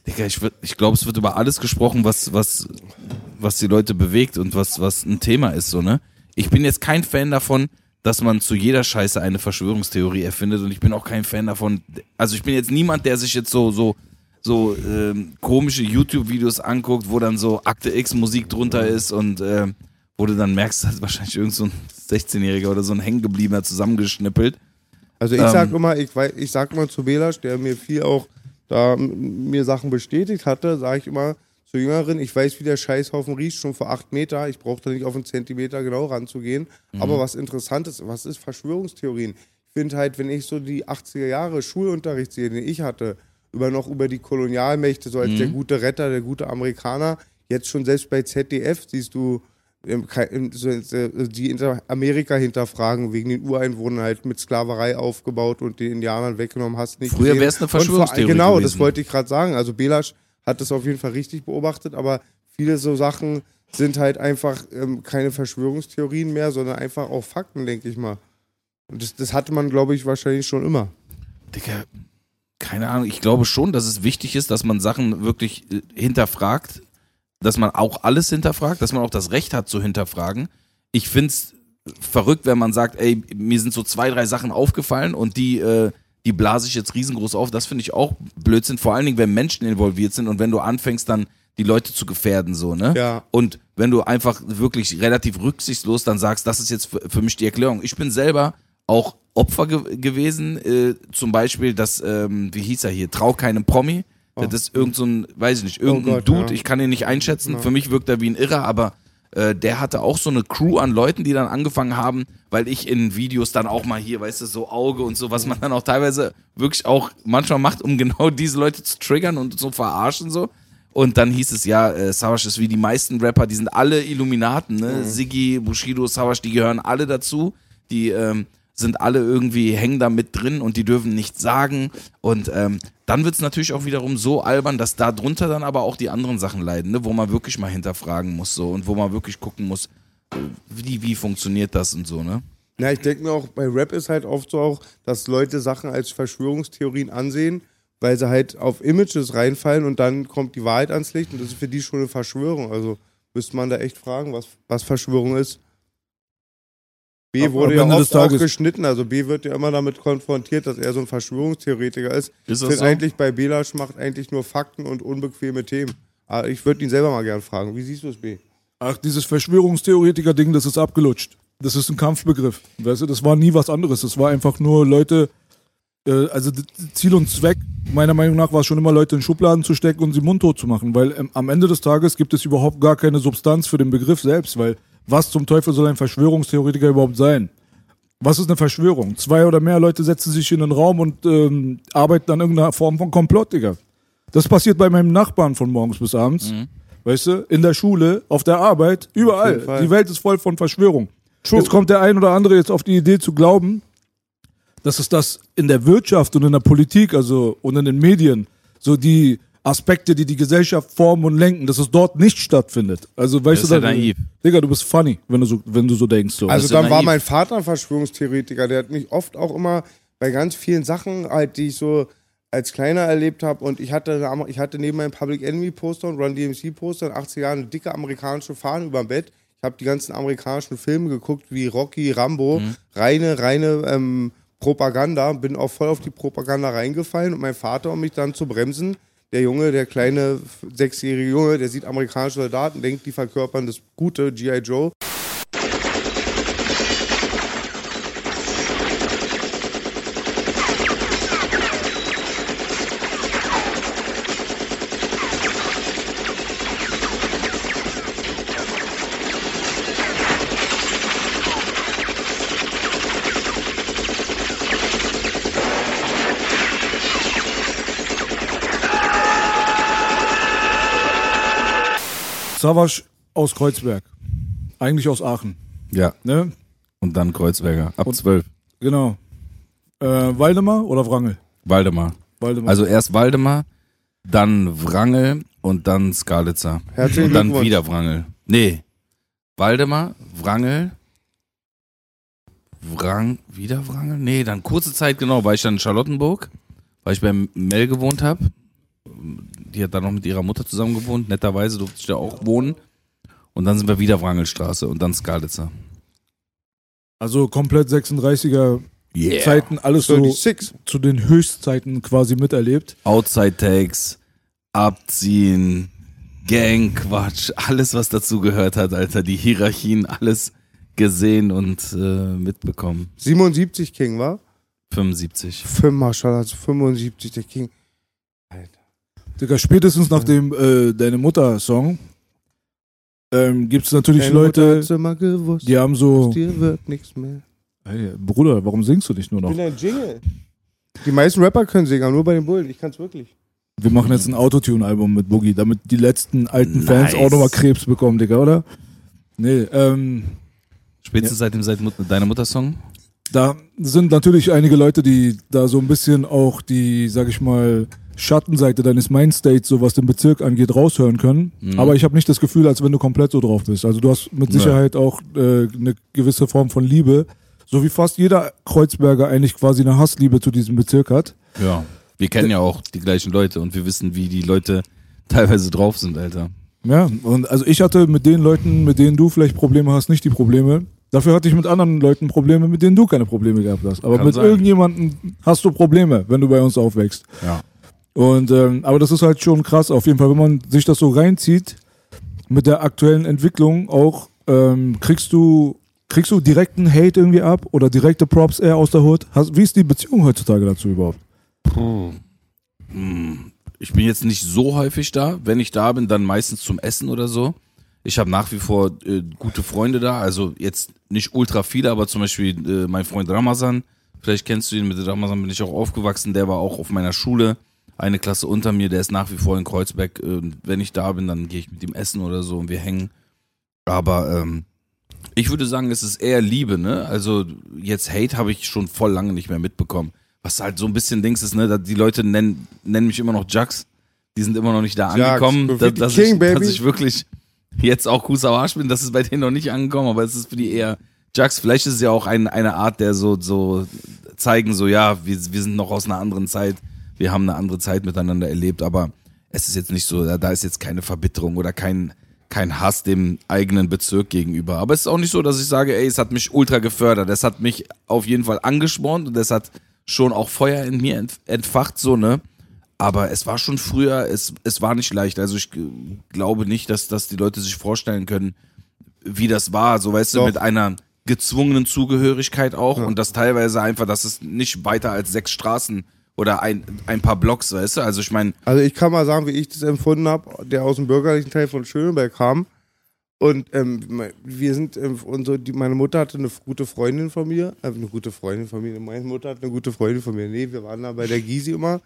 Digga, ich, ich glaube, es wird über alles gesprochen, was, was, was die Leute bewegt und was, was ein Thema ist, so, ne? Ich bin jetzt kein Fan davon, dass man zu jeder Scheiße eine Verschwörungstheorie erfindet und ich bin auch kein Fan davon. Also ich bin jetzt niemand, der sich jetzt so, so, so ähm, komische YouTube-Videos anguckt, wo dann so Akte X Musik drunter ist und ähm, wo du dann merkst, dass wahrscheinlich irgend so ein 16-Jähriger oder so ein Hängengebliebener zusammengeschnippelt. Also ich Ähm. sag immer, ich, ich sag mal zu Belasch, der mir viel auch da mir Sachen bestätigt hatte, sage ich immer zur Jüngerin, ich weiß, wie der Scheißhaufen riecht, schon vor acht Meter. Ich brauche da nicht auf einen Zentimeter genau ranzugehen. Aber was interessant ist, was ist Verschwörungstheorien? Ich finde halt, wenn ich so die 80er Jahre Schulunterricht sehe, den ich hatte, über noch über die Kolonialmächte, so als der gute Retter, der gute Amerikaner, jetzt schon selbst bei ZDF siehst du die Amerika hinterfragen, wegen den Ureinwohnern halt mit Sklaverei aufgebaut und den Indianern weggenommen hast. Nicht Früher gesehen. wär's eine Und vor- Verschwörungstheorie Genau, gewesen. das wollte ich gerade sagen. Also Belasch hat das auf jeden Fall richtig beobachtet, aber viele so Sachen sind halt einfach ähm, keine Verschwörungstheorien mehr, sondern einfach auch Fakten, denke ich mal. Und das, das hatte man, glaube ich, wahrscheinlich schon immer. Digga, keine Ahnung. Ich glaube schon, dass es wichtig ist, dass man Sachen wirklich äh, hinterfragt, dass man auch alles hinterfragt, dass man auch das Recht hat zu hinterfragen. Ich find's verrückt, wenn man sagt, ey, mir sind so zwei, drei Sachen aufgefallen und die, äh, die blase ich jetzt riesengroß auf. Das finde ich auch Blödsinn. Vor allen Dingen, wenn Menschen involviert sind und wenn du anfängst, dann die Leute zu gefährden, so, ne? Ja. Und wenn du einfach wirklich relativ rücksichtslos dann sagst, das ist jetzt für, für mich die Erklärung. Ich bin selber auch Opfer ge gewesen, äh, zum Beispiel das, ähm, wie hieß er hier, Trau keinem Promi. Das ist irgend so ein, weiß ich nicht, irgendein Oh Gott, Dude, ja. ich kann ihn nicht einschätzen. Für mich wirkt er wie ein Irrer, aber äh, der hatte auch so eine Crew an Leuten, die dann angefangen haben, weil ich in Videos dann auch mal hier, weißt du, so Auge und so, was man dann auch teilweise wirklich auch manchmal macht, um genau diese Leute zu triggern und zu verarschen so. Und dann hieß es ja, äh, Savage ist wie die meisten Rapper, die sind alle Illuminaten, ne? Siggi, Bushido, Savage, die gehören alle dazu. Die ähm, sind alle irgendwie, hängen da mit drin und die dürfen nichts sagen. Und ähm, dann wird's natürlich auch wiederum so albern, dass da drunter dann aber auch die anderen Sachen leiden, ne? wo man wirklich mal hinterfragen muss so und wo man wirklich gucken muss, äh, wie, wie funktioniert das und so, ne? Na, ich denke mir auch, bei Rap ist halt oft so auch, dass Leute Sachen als Verschwörungstheorien ansehen, weil sie halt auf Images reinfallen und dann kommt die Wahrheit ans Licht und das ist für die schon eine Verschwörung. Also müsste man da echt fragen, was, was Verschwörung ist. B wurde ja oft auch geschnitten, also B wird ja immer damit konfrontiert, dass er so ein Verschwörungstheoretiker ist. Ist das finde so? eigentlich bei Belasch macht eigentlich nur Fakten und unbequeme Themen. Aber ich würde ihn selber mal gern fragen. Wie siehst du es, B? Ach, dieses Verschwörungstheoretiker-Ding, das ist abgelutscht. Das ist ein Kampfbegriff. Weißt du, das war nie was anderes. Das war einfach nur Leute, äh, also Ziel und Zweck, meiner Meinung nach, war es schon immer, Leute in Schubladen zu stecken und sie mundtot zu machen. Weil ähm, am Ende des Tages gibt es überhaupt gar keine Substanz für den Begriff selbst. Weil was zum Teufel soll ein Verschwörungstheoretiker überhaupt sein? Was ist eine Verschwörung? Zwei oder mehr Leute setzen sich in einen Raum und ähm, arbeiten an irgendeiner Form von Komplott, Digga. Das passiert bei meinem Nachbarn von morgens bis abends. Weißt du, in der Schule, auf der Arbeit, überall. Die Welt ist voll von Verschwörung. Jetzt kommt der ein oder andere jetzt auf die Idee zu glauben, dass es das in der Wirtschaft und in der Politik, also und in den Medien, so die Aspekte, die die Gesellschaft formen und lenken, dass es dort nicht stattfindet. Also weißt Das du, ist ja da- naiv. Digga, du bist funny, wenn du so, wenn du so denkst. So. Also ist ja dann war mein Vater ein Verschwörungstheoretiker. Der hat mich oft auch immer bei ganz vielen Sachen, halt, die ich so als Kleiner erlebt habe. Und ich hatte, ich hatte neben meinem Public Enemy Poster und Run DMC Poster in den 80er Jahren eine dicke amerikanische Fahne über dem Bett. Ich habe die ganzen amerikanischen Filme geguckt, wie Rocky, Rambo. Mhm. Reine, reine ähm, Propaganda. Bin auch voll auf die Propaganda reingefallen. Und mein Vater, um mich dann zu bremsen, der Junge, der kleine sechsjährige Junge, der sieht amerikanische Soldaten, denkt, die verkörpern das gute G.I. Joe. Savas aus Kreuzberg. Eigentlich aus Aachen. Ja. Ne? Und dann Kreuzberger. Ab zwölf. Genau. Äh, Waldemar oder Wrangel? Waldemar. Waldemar. Also erst Waldemar, dann Wrangel und dann Skalitzer. Herzlichen Und dann wieder Wrangel. Nee. Waldemar, Wrangel, Wrang, wieder Wrangel? Nee, dann kurze Zeit, genau, war ich dann in Charlottenburg, weil ich bei Mel gewohnt habe. Die hat da noch mit ihrer Mutter zusammen gewohnt. Netterweise durfte ich da auch wohnen. Und dann sind wir wieder Wrangelstraße und dann Skalitzer. also komplett 36er Yeah. Zeiten, alles so 36. zu den Höchstzeiten quasi miterlebt. Outside Takes, Abziehen, Gangquatsch, alles was dazu gehört hat, Alter. Die Hierarchien, alles gesehen und äh, mitbekommen. 77 King, war? 75. 5 Marschall, also 75 der King. Digga, spätestens nach dem äh, Deine Mutter-Song ähm, gibt es natürlich Deine Leute, gewusst, die haben so. aus dir wird nichts mehr. Hey, Bruder, warum singst du nicht nur Ich noch? bin ein Jingle. Die meisten Rapper können singen, aber nur bei den Bullen. Ich kann's wirklich. Wir machen jetzt ein Autotune-Album mit Boogie, damit die letzten alten Fans Nice. auch nochmal Krebs bekommen, Digga, oder? Nee, ähm, Spätestens seit dem seit Mut deiner Mutter-Song? da sind natürlich einige Leute, die da so ein bisschen auch die, sag ich mal, Schattenseite deines Mindstates, so was den Bezirk angeht, raushören können. Mhm. Aber ich habe nicht das Gefühl, als wenn du komplett so drauf bist. Also du hast mit Ja. Sicherheit auch äh, eine gewisse Form von Liebe, so wie fast jeder Kreuzberger eigentlich quasi eine Hassliebe zu diesem Bezirk hat. Ja. Wir kennen ja auch die gleichen Leute und wir wissen, wie die Leute teilweise drauf sind, Alter. Ja, und also ich hatte mit den Leuten, mit denen du vielleicht Probleme hast, nicht die Probleme. Dafür hatte ich mit anderen Leuten Probleme, mit denen du keine Probleme gehabt hast. Aber Kann mit sein. irgendjemandem hast du Probleme, wenn du bei uns aufwächst. Ja. Und ähm, aber das ist halt schon krass, auf jeden Fall, wenn man sich das so reinzieht mit der aktuellen Entwicklung auch, ähm, kriegst du kriegst du direkten Hate irgendwie ab oder direkte Props eher aus der Hood? Hast, wie ist die Beziehung heutzutage dazu überhaupt? Hm, Ich bin jetzt nicht so häufig da. Wenn ich da bin, dann meistens zum Essen oder so. Ich habe nach wie vor äh, gute Freunde da. Also jetzt nicht ultra viele, aber zum Beispiel äh, mein Freund Ramazan. Vielleicht kennst du ihn. Mit Ramazan bin ich auch aufgewachsen. Der war auch auf meiner Schule. Eine Klasse unter mir. Der ist nach wie vor in Kreuzberg. Äh, und wenn ich da bin, dann gehe ich mit ihm essen oder so und wir hängen. Aber ähm, ich würde sagen, es ist eher Liebe, ne? Also jetzt Hate habe ich schon voll lange nicht mehr mitbekommen. Was halt so ein bisschen Dings ist, ne? Die Leute nennen, nennen mich immer noch Jux. Die sind immer noch nicht da Jux, angekommen. Da, dass, King, ich, baby. dass ich wirklich jetzt auch Kusawage bin, das ist bei denen noch nicht angekommen, aber es ist für die eher Jux. Vielleicht ist es ja auch ein, eine Art, der so, so zeigen, so ja, wir, wir sind noch aus einer anderen Zeit, wir haben eine andere Zeit miteinander erlebt, aber es ist jetzt nicht so, da, da ist jetzt keine Verbitterung oder kein, kein Hass dem eigenen Bezirk gegenüber. Aber es ist auch nicht so, dass ich sage, ey, es hat mich ultra gefördert. Es hat mich auf jeden Fall angespornt und es hat schon auch Feuer in mir ent- entfacht, so, ne? Aber es war schon früher, es, es war nicht leicht. Also ich glaube nicht, dass, dass die Leute sich vorstellen können, wie das war. So, weißt du, Doch. mit einer gezwungenen Zugehörigkeit auch und das teilweise einfach, dass es nicht weiter als sechs Straßen oder ein, ein paar Blocks, weißt du? Also ich meine, Also ich kann mal sagen, wie ich das empfunden habe, der aus dem bürgerlichen Teil von Schöneberg kam. Und ähm, wir sind, ähm, unsere, die, meine Mutter hatte eine gute Freundin von mir, äh, eine gute Freundin von mir, meine Mutter hat eine gute Freundin von mir. Nee, wir waren da bei der Gysi immer.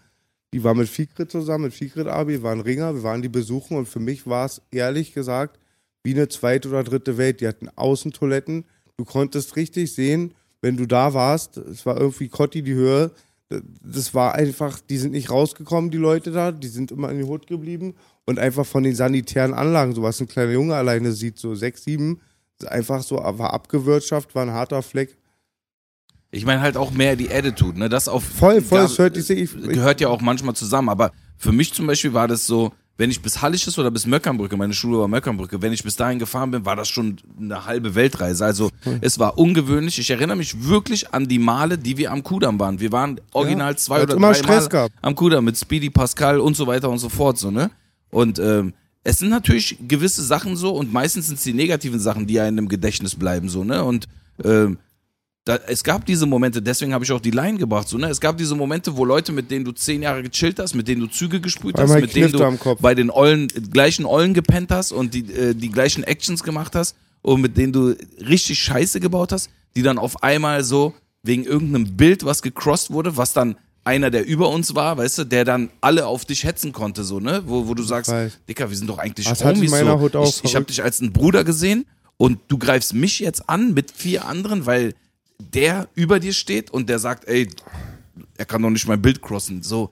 Die war mit Fikrit zusammen, mit Fikrit Abi, wir waren Ringer, wir waren die besuchen und für mich war es ehrlich gesagt wie eine zweite oder dritte Welt. Die hatten Außentoiletten, du konntest richtig sehen, wenn du da warst, es war irgendwie Kotti die Höhe, das war einfach, die sind nicht rausgekommen, die Leute da, die sind immer in die Hut geblieben und einfach von den sanitären Anlagen, so was ein kleiner Junge alleine sieht, so sechs, sieben, einfach so, war abgewirtschaftet, war ein harter Fleck. ich meine halt auch mehr die Attitude, ne? Das auf Voll, voll, da- es hört ich, ich, gehört ja auch manchmal zusammen. Aber für mich zum Beispiel war das so, wenn ich bis Hallisches oder bis Möckernbrücke, meine Schule war Möckernbrücke, wenn ich bis dahin gefahren bin, war das schon eine halbe Weltreise. Also es war ungewöhnlich. Ich erinnere mich wirklich an die Male, die wir am Kudamm waren. Wir waren original zwei weil's oder immer drei Stress Mal gab. am Kudamm mit Speedy Pascal und so weiter und so fort. So, ne? Und ähm, es sind natürlich gewisse Sachen so und meistens sind es die negativen Sachen, die einem im Gedächtnis bleiben. So, ne? Und ähm, da, es gab diese Momente, deswegen habe ich auch die Line gebracht. So, ne? Es gab diese Momente, wo Leute, mit denen du zehn Jahre gechillt hast, mit denen du Züge gesprüht hast, mit denen du bei den Ollen, gleichen Ollen gepennt hast und die, äh, die gleichen Actions gemacht hast und mit denen du richtig Scheiße gebaut hast, die dann auf einmal so wegen irgendeinem Bild, was gecrossed wurde, was dann einer, der über uns war, weißt du, der dann alle auf dich hetzen konnte, so, ne? Wo, wo du sagst, weiß. Dicker, wir sind doch eigentlich Das hatte ich Homies so. Ich ich habe dich als einen Bruder gesehen und du greifst mich jetzt an mit vier anderen, weil der über dir steht und der sagt, ey, er kann doch nicht mein Bild crossen. So,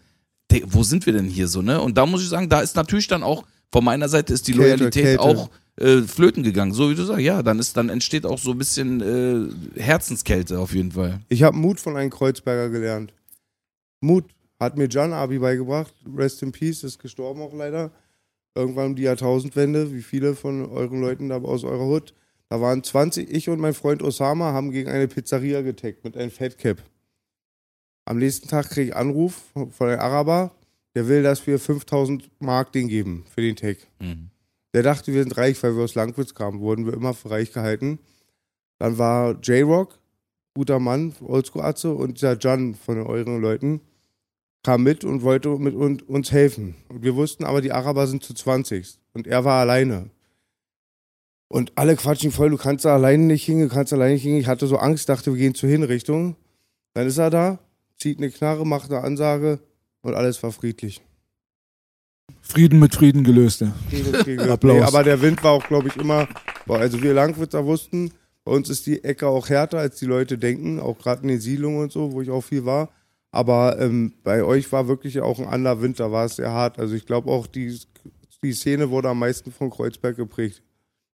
wo sind wir denn hier so, ne? Und da muss ich sagen, da ist natürlich dann auch, von meiner Seite ist die Kälte, Loyalität Kälte. auch äh, flöten gegangen. So wie du sagst, ja, dann ist, dann entsteht auch so ein bisschen äh, Herzenskälte auf jeden Fall. ich habe Mut von einem Kreuzberger gelernt. Mut hat mir Can Abi beigebracht, rest in peace, ist gestorben auch leider. Irgendwann um die Jahrtausendwende, wie viele von euren Leuten da aus eurer Hut. Da waren 20, ich und mein Freund Osama haben gegen eine Pizzeria getaggt mit einem Fatcap. Am nächsten Tag kriege ich Anruf von einem Araber, der will, dass wir 5000 Mark den geben für den Tag. Mhm. Der dachte, wir sind reich, weil wir aus Langwitz kamen, wurden wir immer für reich gehalten. Dann war J-Rock, guter Mann, Oldschool-Atze, und dieser Jan von euren Leuten kam mit und wollte mit un- uns helfen. Und wir wussten aber, die Araber sind zu 20 und er war alleine. Und alle quatschen voll, du kannst da alleine nicht hingehen, du kannst alleine nicht hingehen. Ich hatte so Angst, dachte, wir gehen zur Hinrichtung. Dann ist er da, zieht eine Knarre, macht eine Ansage und alles war friedlich. Frieden mit Frieden gelöst, ja. Applaus. Applaus. Nee, aber der Wind war auch, glaube ich, immer. Also wir Langwitzer wussten, bei uns ist die Ecke auch härter, als die Leute denken, auch gerade in den Siedlungen und so, wo ich auch viel war. Aber ähm, bei euch war wirklich auch ein anderer Wind, da war es sehr hart. Also ich glaube auch, die, die Szene wurde am meisten von Kreuzberg geprägt.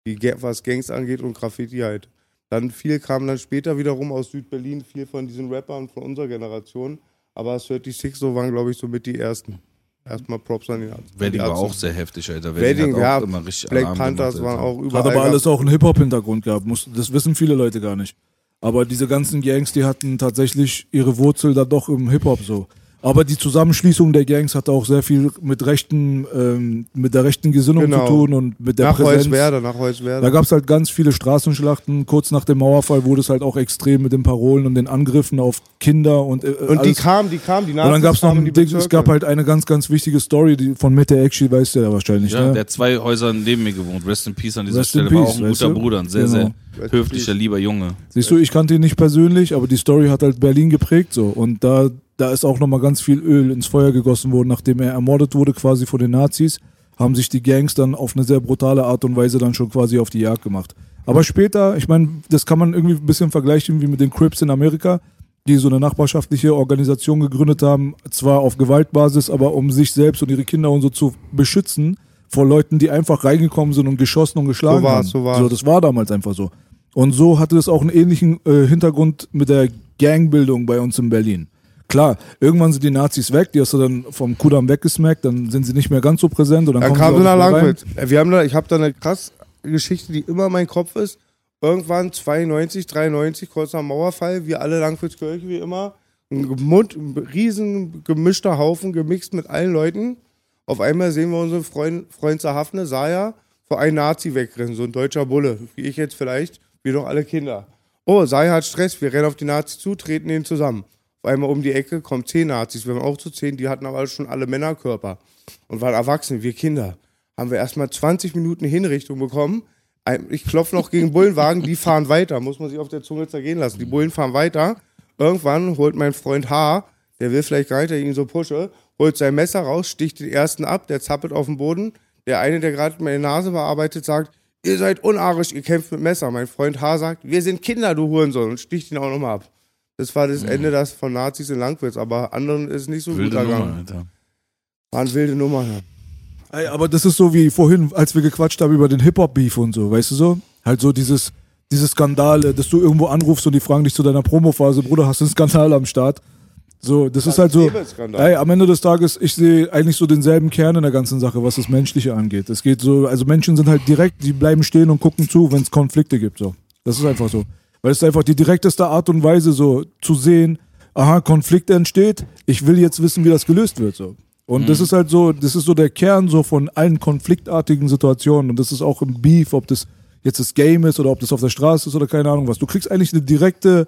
Die, was Gangs angeht und Graffiti halt. Dann viel kam dann später wiederum aus Südberlin, viel von diesen Rappern von unserer Generation. Aber 36 so waren, glaube ich, so mit die ersten. Erstmal Props an die die Wedding war auch sehr heftig, Alter. Wedding, hat ja, auch immer richtig Black Alarm Panthers gemacht, waren auch überall. Hat aber alles auch einen Hip-Hop-Hintergrund gehabt. Das wissen viele Leute gar nicht. Aber diese ganzen Gangs, die hatten tatsächlich ihre Wurzel da doch im Hip-Hop so. Aber die Zusammenschließung der Gangs hatte auch sehr viel mit rechten, ähm, mit der rechten Gesinnung Genau. zu tun und mit der nach Präsenz. Heuswerder, nach Heuswerder. Da gab es halt ganz viele Straßenschlachten. Kurz nach dem Mauerfall wurde es halt auch extrem mit den Parolen und den Angriffen auf Kinder und äh, und die alles. kamen, die kamen, die und dann Nazis gab es noch ein die Ding, es gab halt eine ganz, ganz wichtige Story die von Mette Ekshi, weißt du ja wahrscheinlich, Ja, ne? der hat zwei Häuser neben mir gewohnt. Rest in Peace an dieser Rest in Stelle. war peace, auch ein guter du? Bruder, ein sehr, Genau. sehr höflicher, lieber Junge. Siehst du, ich kannte ihn nicht persönlich, aber die Story hat halt Berlin geprägt so. Und da, da ist auch nochmal ganz viel Öl ins Feuer gegossen worden, nachdem er ermordet wurde quasi von den Nazis, haben sich die Gangs dann auf eine sehr brutale Art und Weise dann schon quasi auf die Jagd gemacht. Aber später, ich meine, das kann man irgendwie ein bisschen vergleichen wie mit den Crips in Amerika, die so eine nachbarschaftliche Organisation gegründet haben, zwar auf Gewaltbasis, aber um sich selbst und ihre Kinder und so zu beschützen vor Leuten, die einfach reingekommen sind und geschossen und geschlagen So war's, haben. so war's. So, das war damals einfach so. Und so hatte es auch einen ähnlichen äh, Hintergrund mit der Gangbildung bei uns in Berlin. Klar, irgendwann sind die Nazis weg, die hast du dann vom Kudamm weggesmackt, dann sind sie nicht mehr ganz so präsent und dann, kam sie nach rein. Langwitz. Äh, Wir haben da, ich habe da eine krass Geschichte, die immer in meinem Kopf ist. Irgendwann 92, 93, kurz nach Mauerfall, wir alle Langwitzkirche wie immer. Ein Mund, ein riesen gemischter Haufen, gemixt mit allen Leuten. Auf einmal sehen wir unseren Freund, Freund Zahafne, Saya, vor einem Nazi wegrennen, so ein deutscher Bulle, wie ich jetzt vielleicht, wir doch alle Kinder. Oh, Sai hat Stress, wir rennen auf die Nazis zu, treten ihn zusammen. Auf einmal um die Ecke kommen zehn Nazis, wir waren auch zu zehn, die hatten aber schon alle Männerkörper und waren erwachsen, wir Kinder. Haben wir erstmal 20 Minuten Hinrichtung bekommen. Ich klopfe noch gegen Bullenwagen, die fahren weiter, muss man sich auf der Zunge zergehen lassen. Die Bullen fahren weiter. Irgendwann holt mein Freund H., der will vielleicht gar nicht, dass ich ihn so pushe, holt sein Messer raus, sticht den ersten ab, der zappelt auf den Boden. Der eine, der gerade meine Nase bearbeitet, sagt, ihr seid unarisch, ihr kämpft mit Messer. Mein Freund H. sagt, wir sind Kinder, du Hurensohn, und sticht ihn auch nochmal ab. Das war das Ende das von Nazis in Langwitz, aber anderen ist nicht so gut Wilde ergangen. Nummer, Alter. Waren wilde Nummer. Ja. Ey, aber das ist so wie vorhin, als wir gequatscht haben über den Hip-Hop-Beef und so, weißt du so? Halt so dieses, diese Skandale, dass du irgendwo anrufst und die fragen dich zu deiner Promophase, Bruder, hast du einen Skandal am Start? So, das ist halt so. Ey, am Ende des Tages, ich sehe eigentlich so denselben Kern in der ganzen Sache, was das Menschliche angeht. Es geht so, also Menschen sind halt direkt, die bleiben stehen und gucken zu, wenn es Konflikte gibt. So. Das ist einfach so. Weil es ist einfach die direkteste Art und Weise, so zu sehen, aha, Konflikt entsteht, ich will jetzt wissen, wie das gelöst wird. So. Und das ist halt so, das ist so der Kern so von allen konfliktartigen Situationen. Und das ist auch im Beef, ob das jetzt das Game ist oder ob das auf der Straße ist oder keine Ahnung was. Du kriegst eigentlich eine direkte,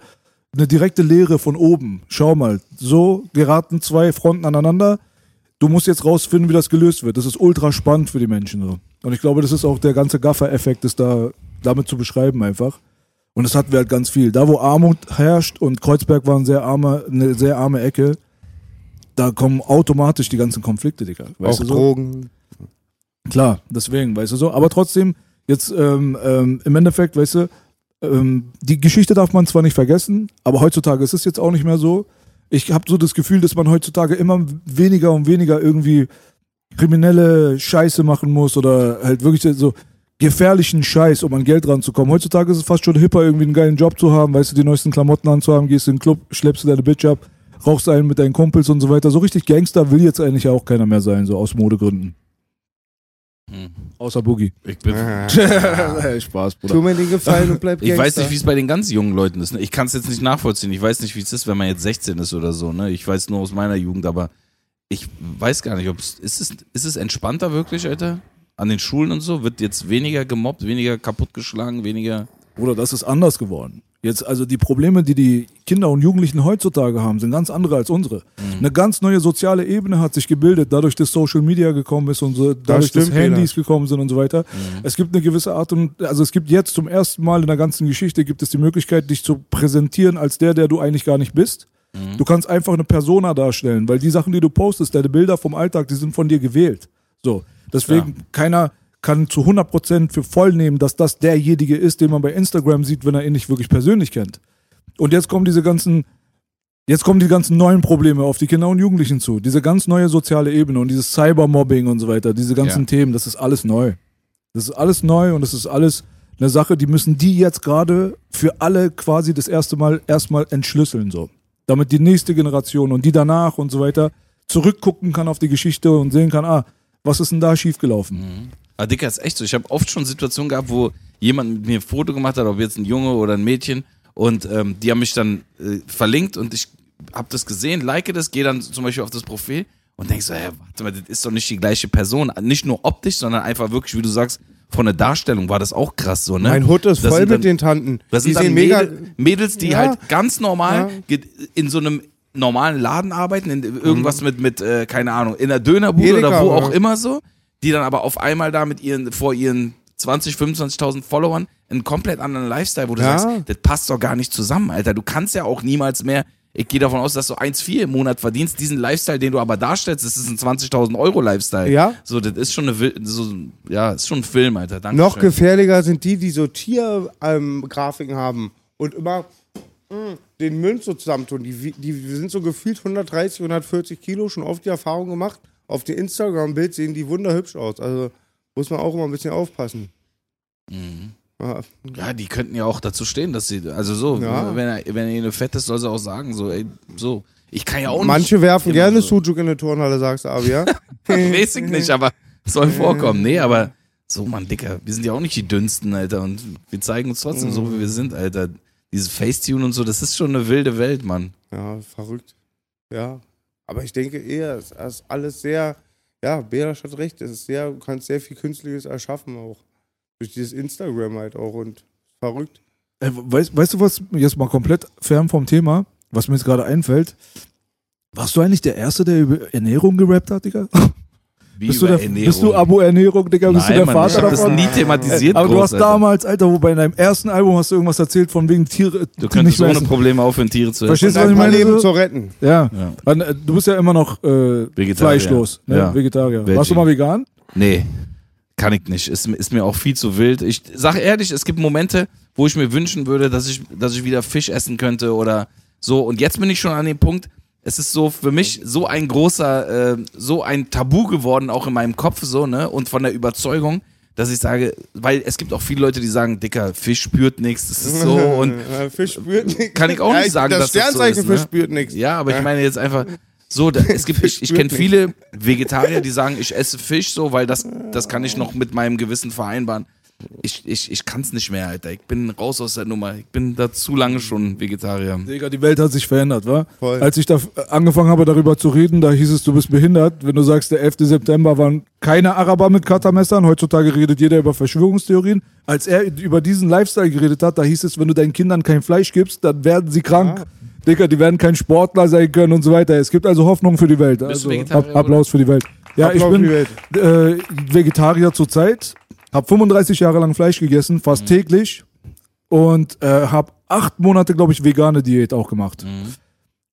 eine direkte Lehre von oben. Schau mal, so geraten zwei Fronten aneinander. Du musst jetzt rausfinden, wie das gelöst wird. Das ist ultra spannend für die Menschen. So. Und ich glaube, das ist auch der ganze Gaffer-Effekt, ist da damit zu beschreiben einfach. Und das hatten wir halt ganz viel. Da, wo Armut herrscht und Kreuzberg war ein sehr arme, eine sehr arme Ecke, da kommen automatisch die ganzen Konflikte, Digga. Weißt Auch so? Drogen. Klar, deswegen, weißt du so. Aber trotzdem, jetzt ähm, ähm, im Endeffekt, weißt du, ähm, die Geschichte darf man zwar nicht vergessen, aber heutzutage ist es jetzt auch nicht mehr so. Ich habe so das Gefühl, dass man heutzutage immer weniger und weniger irgendwie kriminelle Scheiße machen muss oder halt wirklich so gefährlichen Scheiß, um an Geld ranzukommen. Heutzutage ist es fast schon hipper, irgendwie einen geilen Job zu haben, weißt du, die neuesten Klamotten anzuhaben, gehst in den Club, schleppst du deine Bitch ab, rauchst einen mit deinen Kumpels und so weiter. So richtig Gangster will jetzt eigentlich auch keiner mehr sein, so aus Modegründen. Hm. Außer Boogie. Ich, bin, Spaß, Bruder. Tu mir den Gefallen und bleib ich weiß nicht, wie es bei den ganz jungen Leuten ist. Ne? Ich kann es jetzt nicht nachvollziehen. Ich weiß nicht, wie es ist, wenn man jetzt 16 ist oder so. Ne? Ich weiß nur aus meiner Jugend, aber ich weiß gar nicht, ob es ist es ist es entspannter wirklich, Alter? An den Schulen und so wird jetzt weniger gemobbt, weniger kaputtgeschlagen, weniger. Bruder, das ist anders geworden. Jetzt, also die Probleme, die die Kinder und Jugendlichen heutzutage haben, sind ganz andere als unsere. Eine ganz neue soziale Ebene hat sich gebildet, dadurch, dass Social Media gekommen ist und so, dadurch, dass stimmt, Handys gekommen sind und so weiter. Es gibt eine gewisse Art und, also es gibt jetzt zum ersten Mal in der ganzen Geschichte, gibt es die Möglichkeit, dich zu präsentieren als der, der du eigentlich gar nicht bist. Du kannst einfach eine Persona darstellen, weil die Sachen, die du postest, deine Bilder vom Alltag, die sind von dir gewählt. So. Deswegen, keiner kann zu 100% für voll nehmen, dass das derjenige ist, den man bei Instagram sieht, wenn er ihn nicht wirklich persönlich kennt. Und jetzt kommen diese ganzen, jetzt kommen die ganzen neuen Probleme auf die Kinder und Jugendlichen zu. Diese ganz neue soziale Ebene und dieses Cybermobbing und so weiter, diese ganzen Ja. Themen, das ist alles neu. Das ist alles neu und das ist alles eine Sache, die müssen die jetzt gerade für alle quasi das erste Mal erstmal entschlüsseln, so. Damit die nächste Generation und die danach und so weiter zurückgucken kann auf die Geschichte und sehen kann, ah, was ist denn da schiefgelaufen? Aber Dicker, ist echt so. Ich habe oft schon Situationen gehabt, wo jemand mit mir ein Foto gemacht hat, ob jetzt ein Junge oder ein Mädchen, und ähm, die haben mich dann äh, verlinkt und ich habe das gesehen, like das, gehe dann zum Beispiel auf das Profil und denk so, hä, warte mal, das ist doch nicht die gleiche Person. Nicht nur optisch, sondern einfach wirklich, wie du sagst, von der Darstellung war das auch krass so, ne? Mein Hut ist Das voll mit dann- den Tanten. Das die sind dann sehen mega. Mädel, Mädels, die Ja. halt ganz normal Ja. in so einem normalen Laden arbeiten, in irgendwas mit, mit äh, keine Ahnung, in der Dönerbude Edeka, oder wo auch immer so, die dann aber auf einmal da mit ihren, vor ihren 20, 25.000 Followern einen komplett anderen Lifestyle, wo du Ja. sagst, das passt doch gar nicht zusammen, Alter. Du kannst ja auch niemals mehr, ich gehe davon aus, dass du 1,4 im Monat verdienst, diesen Lifestyle, den du aber darstellst, das ist ein 20.000 Euro Lifestyle. Ja. So, das ist schon eine, so, ja, ist schon ein Film, Alter. Danke Noch gefährlicher sind die, die so Tiergrafiken haben und immer mh, den Mund so zusammentun. Die, die sind so gefühlt 130, 140 Kilo, schon oft die Erfahrung gemacht. Auf dem Instagram-Bild sehen die wunderhübsch aus. Also muss man auch immer ein bisschen aufpassen. Mhm. Ja, die könnten ja auch dazu stehen, dass sie, also so, Ja. wenn er, wenn er eine fett ist, soll sie auch sagen, so, ey, so. Ich kann ja auch Manche nicht. werfen gerne so. Sujuk in eine Turnhalle, sagst du, Abi, ja? Weiß ich nicht, aber soll vorkommen. Nee, aber so, Mann, Dicker, wir sind ja auch nicht die dünnsten, Alter, und wir zeigen uns trotzdem so, wie wir sind, Alter. Dieses Facetune und so, das ist schon eine wilde Welt, Mann. Ja, verrückt. Ja. Aber ich denke eher, es ist alles sehr, ja, Berasch hat recht, es ist sehr, du kannst sehr viel Künstliches erschaffen auch. Durch dieses Instagram halt auch und verrückt. Äh, weißt, weißt du was, jetzt mal komplett fern vom Thema, was mir jetzt gerade einfällt? Warst du eigentlich der Erste, der über Ernährung gerappt hat, Digga? Wie Bist du, der, Ernährung. bist du Abo-Ernährung, Digga? Bist Nein, du der Mann, Vater ich hab das davon? nie thematisiert. Aber du groß, hast Alter. damals, Alter, wobei in deinem ersten Album hast du irgendwas erzählt von wegen Tiere. Du die könntest ohne. Probleme aufhören, Tiere zu essen. Verstehst du, was ich meine? Leben zu retten. Ja. Ja. Äh, Du bist ja immer noch äh, Vegetarier. fleischlos, ne? Ja. Vegetarier. Veggie. Warst du mal vegan? Nee, kann ich nicht. Ist, ist mir auch viel zu wild. Ich sag ehrlich, es gibt Momente, wo ich mir wünschen würde, dass ich, dass ich wieder Fisch essen könnte oder so. Und jetzt bin ich schon an dem Punkt, es ist so für mich so ein großer, äh, so ein Tabu geworden, auch in meinem Kopf so, ne? Und von der Überzeugung, dass ich sage, weil es gibt auch viele Leute, die sagen, Dicker, Fisch spürt nichts, das ist so und Fisch spürt nichts. Kann ich auch nicht sagen, Das dass das so Sternzeichen ist, ne? Fisch spürt nichts. Ja, aber ich meine jetzt einfach so, da, es gibt, ich, ich kenne viele Vegetarier, die sagen, ich esse Fisch so, weil das, das kann ich noch mit meinem Gewissen vereinbaren. Ich, ich, ich kann es nicht mehr, Alter. Ich bin raus aus der Nummer. Ich bin da zu lange schon Vegetarier. Digga, die Welt hat sich verändert, wa? Voll. Als ich da äh, angefangen habe, darüber zu reden, da hieß es, du bist behindert. Wenn du sagst, der 11. September waren keine Araber mit Katamessern. Heutzutage redet jeder über Verschwörungstheorien. Als er über diesen Lifestyle geredet hat, da hieß es, wenn du deinen Kindern kein Fleisch gibst, dann werden sie krank. Digga, die werden kein Sportler sein können und so weiter. Es gibt also Hoffnung für die Welt. Bist Also, du Vegetarier, Ab- Applaus für die Welt. Ja, Applaus ich für bin die Welt. äh, Vegetarier zurzeit, habe 35 Jahre lang Fleisch gegessen, Mhm. fast täglich und äh, habe acht Monate, glaube ich, vegane Diät auch gemacht. Mhm.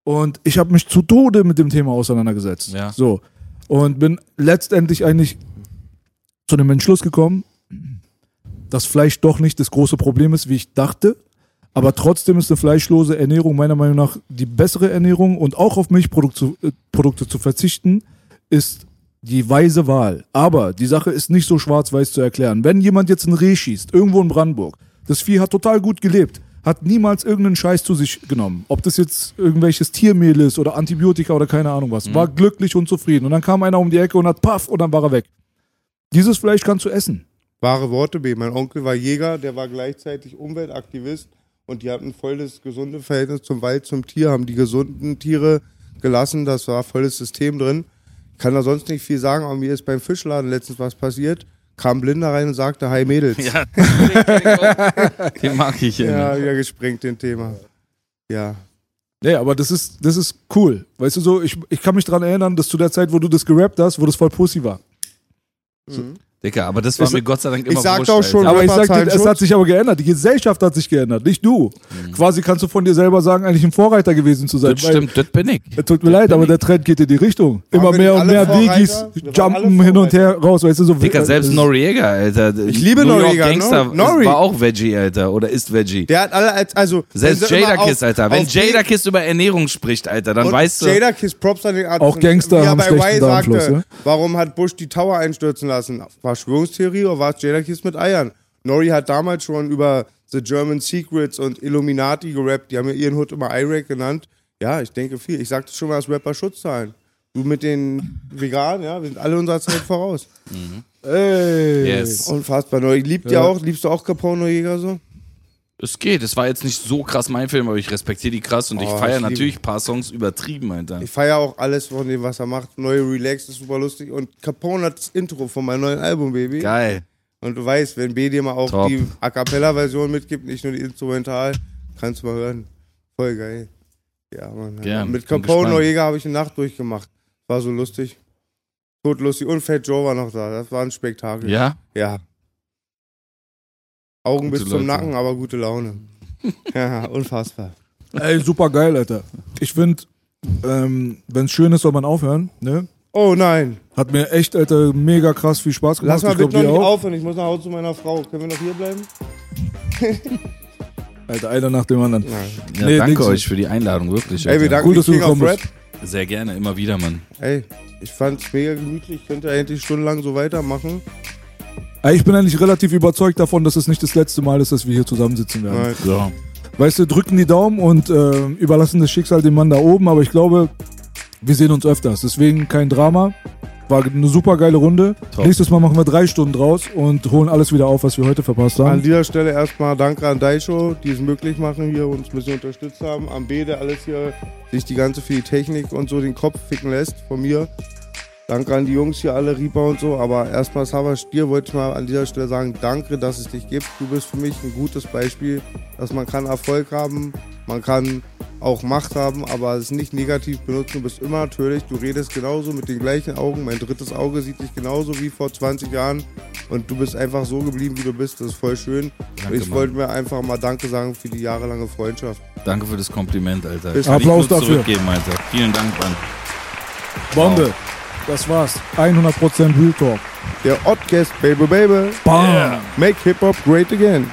Und ich habe mich zu Tode mit dem Thema auseinandergesetzt. Ja. So. Und bin letztendlich eigentlich zu dem Entschluss gekommen, dass Fleisch doch nicht das große Problem ist, wie ich dachte. Aber trotzdem ist eine fleischlose Ernährung meiner Meinung nach die bessere Ernährung und auch auf Milchprodukte äh, Produkte zu verzichten, ist die weise Wahl. Aber die Sache ist nicht so schwarz-weiß zu erklären. Wenn jemand jetzt ein Reh schießt, irgendwo in Brandenburg, das Vieh hat total gut gelebt, hat niemals irgendeinen Scheiß zu sich genommen. Ob das jetzt irgendwelches Tiermehl ist oder Antibiotika oder keine Ahnung was. War glücklich und zufrieden. Und dann kam einer um die Ecke und hat paff und dann war er weg. Dieses Fleisch kannst du essen. Wahre Worte, B. Mein Onkel war Jäger, der war gleichzeitig Umweltaktivist und die hatten voll das gesunde Verhältnis zum Wald, zum Tier, haben die gesunden Tiere gelassen, das war volles System drin. Ich kann da sonst nicht viel sagen, aber mir ist beim Fischladen letztens was passiert. Kam Blinder rein und sagte, hi Mädels. Ja. Den mag ich ja. Ja, wieder gesprengt, den Thema. Ja. Nee, aber das ist, das ist cool. Weißt du so, ich, ich kann mich daran erinnern, dass zu der Zeit, wo du das gerappt hast, wo das voll Pussy war. Dicker, aber das war Ich- mir Gott sei Dank immer ich sag doch schon. Aber ich sag dir, es hat sich aber geändert. Die Gesellschaft hat sich geändert, nicht du. Quasi kannst du von dir selber sagen, eigentlich ein Vorreiter gewesen zu sein. Das stimmt, das bin ich. Tut mir leid, aber der Trend geht in die Richtung. Waren Immer mehr und mehr Vorreiter? Jumpen hin und her raus, weißt du so. Dicker, selbst das- Noriega, Alter. Ich liebe New Noriega, Gangster no- Nori. war auch Veggie, Alter. Oder ist Veggie. Der hat alle als, also. Selbst Jadakiss, auf- Alter. Wenn auf Jadakiss über Ernährung spricht, Alter, dann weißt du. Jadakiss, Props an den Arzt. Auch Gangster Wie er haben schlechten ja? warum hat Bush die Tower einstürzen lassen? Verschwörungstheorie oder war es Jadakiss mit Eiern? Nori hat damals schon über The German Secrets und Illuminati gerappt. Die haben ja ihren Hut immer IRAC genannt. Ja, ich denke viel. Ich sagte schon mal, dass Rapper Schutz zahlen. Du mit den Veganen, ja, wir sind alle unserer Zeit voraus. Ey. Yes. Unfassbar. Nori liebt ja. auch, liebst du auch Capone Jäger so? Es geht. Es war jetzt nicht so krass mein Film, aber ich respektiere die krass und ich Oh, feiere ich liebe- natürlich ein paar Songs übertrieben, Alter. Ich feiere auch alles von dem, was er macht. Neue Relax ist super lustig. Und Capone hat das Intro von meinem neuen Album, Baby. Geil. Und du weißt, wenn B dir mal auch Top. die A Cappella-Version mitgibt, nicht nur die Instrumental, kannst du mal hören. Voll geil. Ja, Mann. Gern. Mit Capone. Noriega habe ich eine Nacht durchgemacht. War so lustig. Todlustig. Und Fat Joe war noch da. Das war ein Spektakel. Ja? Ja. Augen Gute bis zum Leute. Nacken, aber gute Laune. ja, unfassbar. Ey, super geil, Alter. Ich finde, ähm, wenn es schön ist, soll man aufhören. Ne? Oh nein. Hat mir echt, Alter, mega krass viel Spaß gemacht. Lass mal ich glaub, bitte noch nicht auch. aufhören. Ich muss nach Hause zu meiner Frau. Können wir noch hier bleiben? Alter, einer nach dem anderen. Ja, Nee, danke euch für die Einladung, wirklich. Ey, wir Alter. danken Cool, dass du gekommen bist. Sehr gerne, immer wieder, Mann. Ey, ich fand's mega gemütlich. Ich könnte eigentlich stundenlang so weitermachen. Ich bin eigentlich relativ überzeugt davon, dass es nicht das letzte Mal ist, dass wir hier zusammensitzen werden. Nein. So. Weißt du, drücken die Daumen und äh, überlassen das Schicksal dem Mann da oben, aber ich glaube, wir sehen uns öfters. Deswegen kein Drama. War eine super geile Runde. Top. Nächstes Mal machen wir drei Stunden draus und holen alles wieder auf, was wir heute verpasst An haben. dieser Stelle erstmal danke an Daisho, die es möglich machen, hier uns ein bisschen unterstützt haben. Am B, der alles hier sich die ganze für die Technik und so den Kopf ficken lässt von mir. Danke an die Jungs hier alle, Reaper und so. Aber erstmal, Savas, dir wollte ich mal an dieser Stelle sagen, danke, dass es dich gibt. Du bist für mich ein gutes Beispiel, dass man kann Erfolg haben, man kann auch Macht haben, aber es nicht negativ benutzen. Du bist immer natürlich, du redest genauso mit den gleichen Augen. Mein drittes Auge sieht dich genauso wie vor 20 Jahren. Und du bist einfach so geblieben, wie du bist. Das ist voll schön. Danke, ich Mann. wollte mir einfach mal Danke sagen für die jahrelange Freundschaft. Danke für das Kompliment, Alter. Bis- Kann ich Applaus nur dafür. zurückgeben, Alter. Vielen Dank, Mann. Bombe. Das war's. 100% Real Talk. Der Oddcast, Baby Baby. Bam. Make Hip-Hop great again.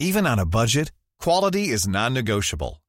Even on a budget, quality is non-negotiable.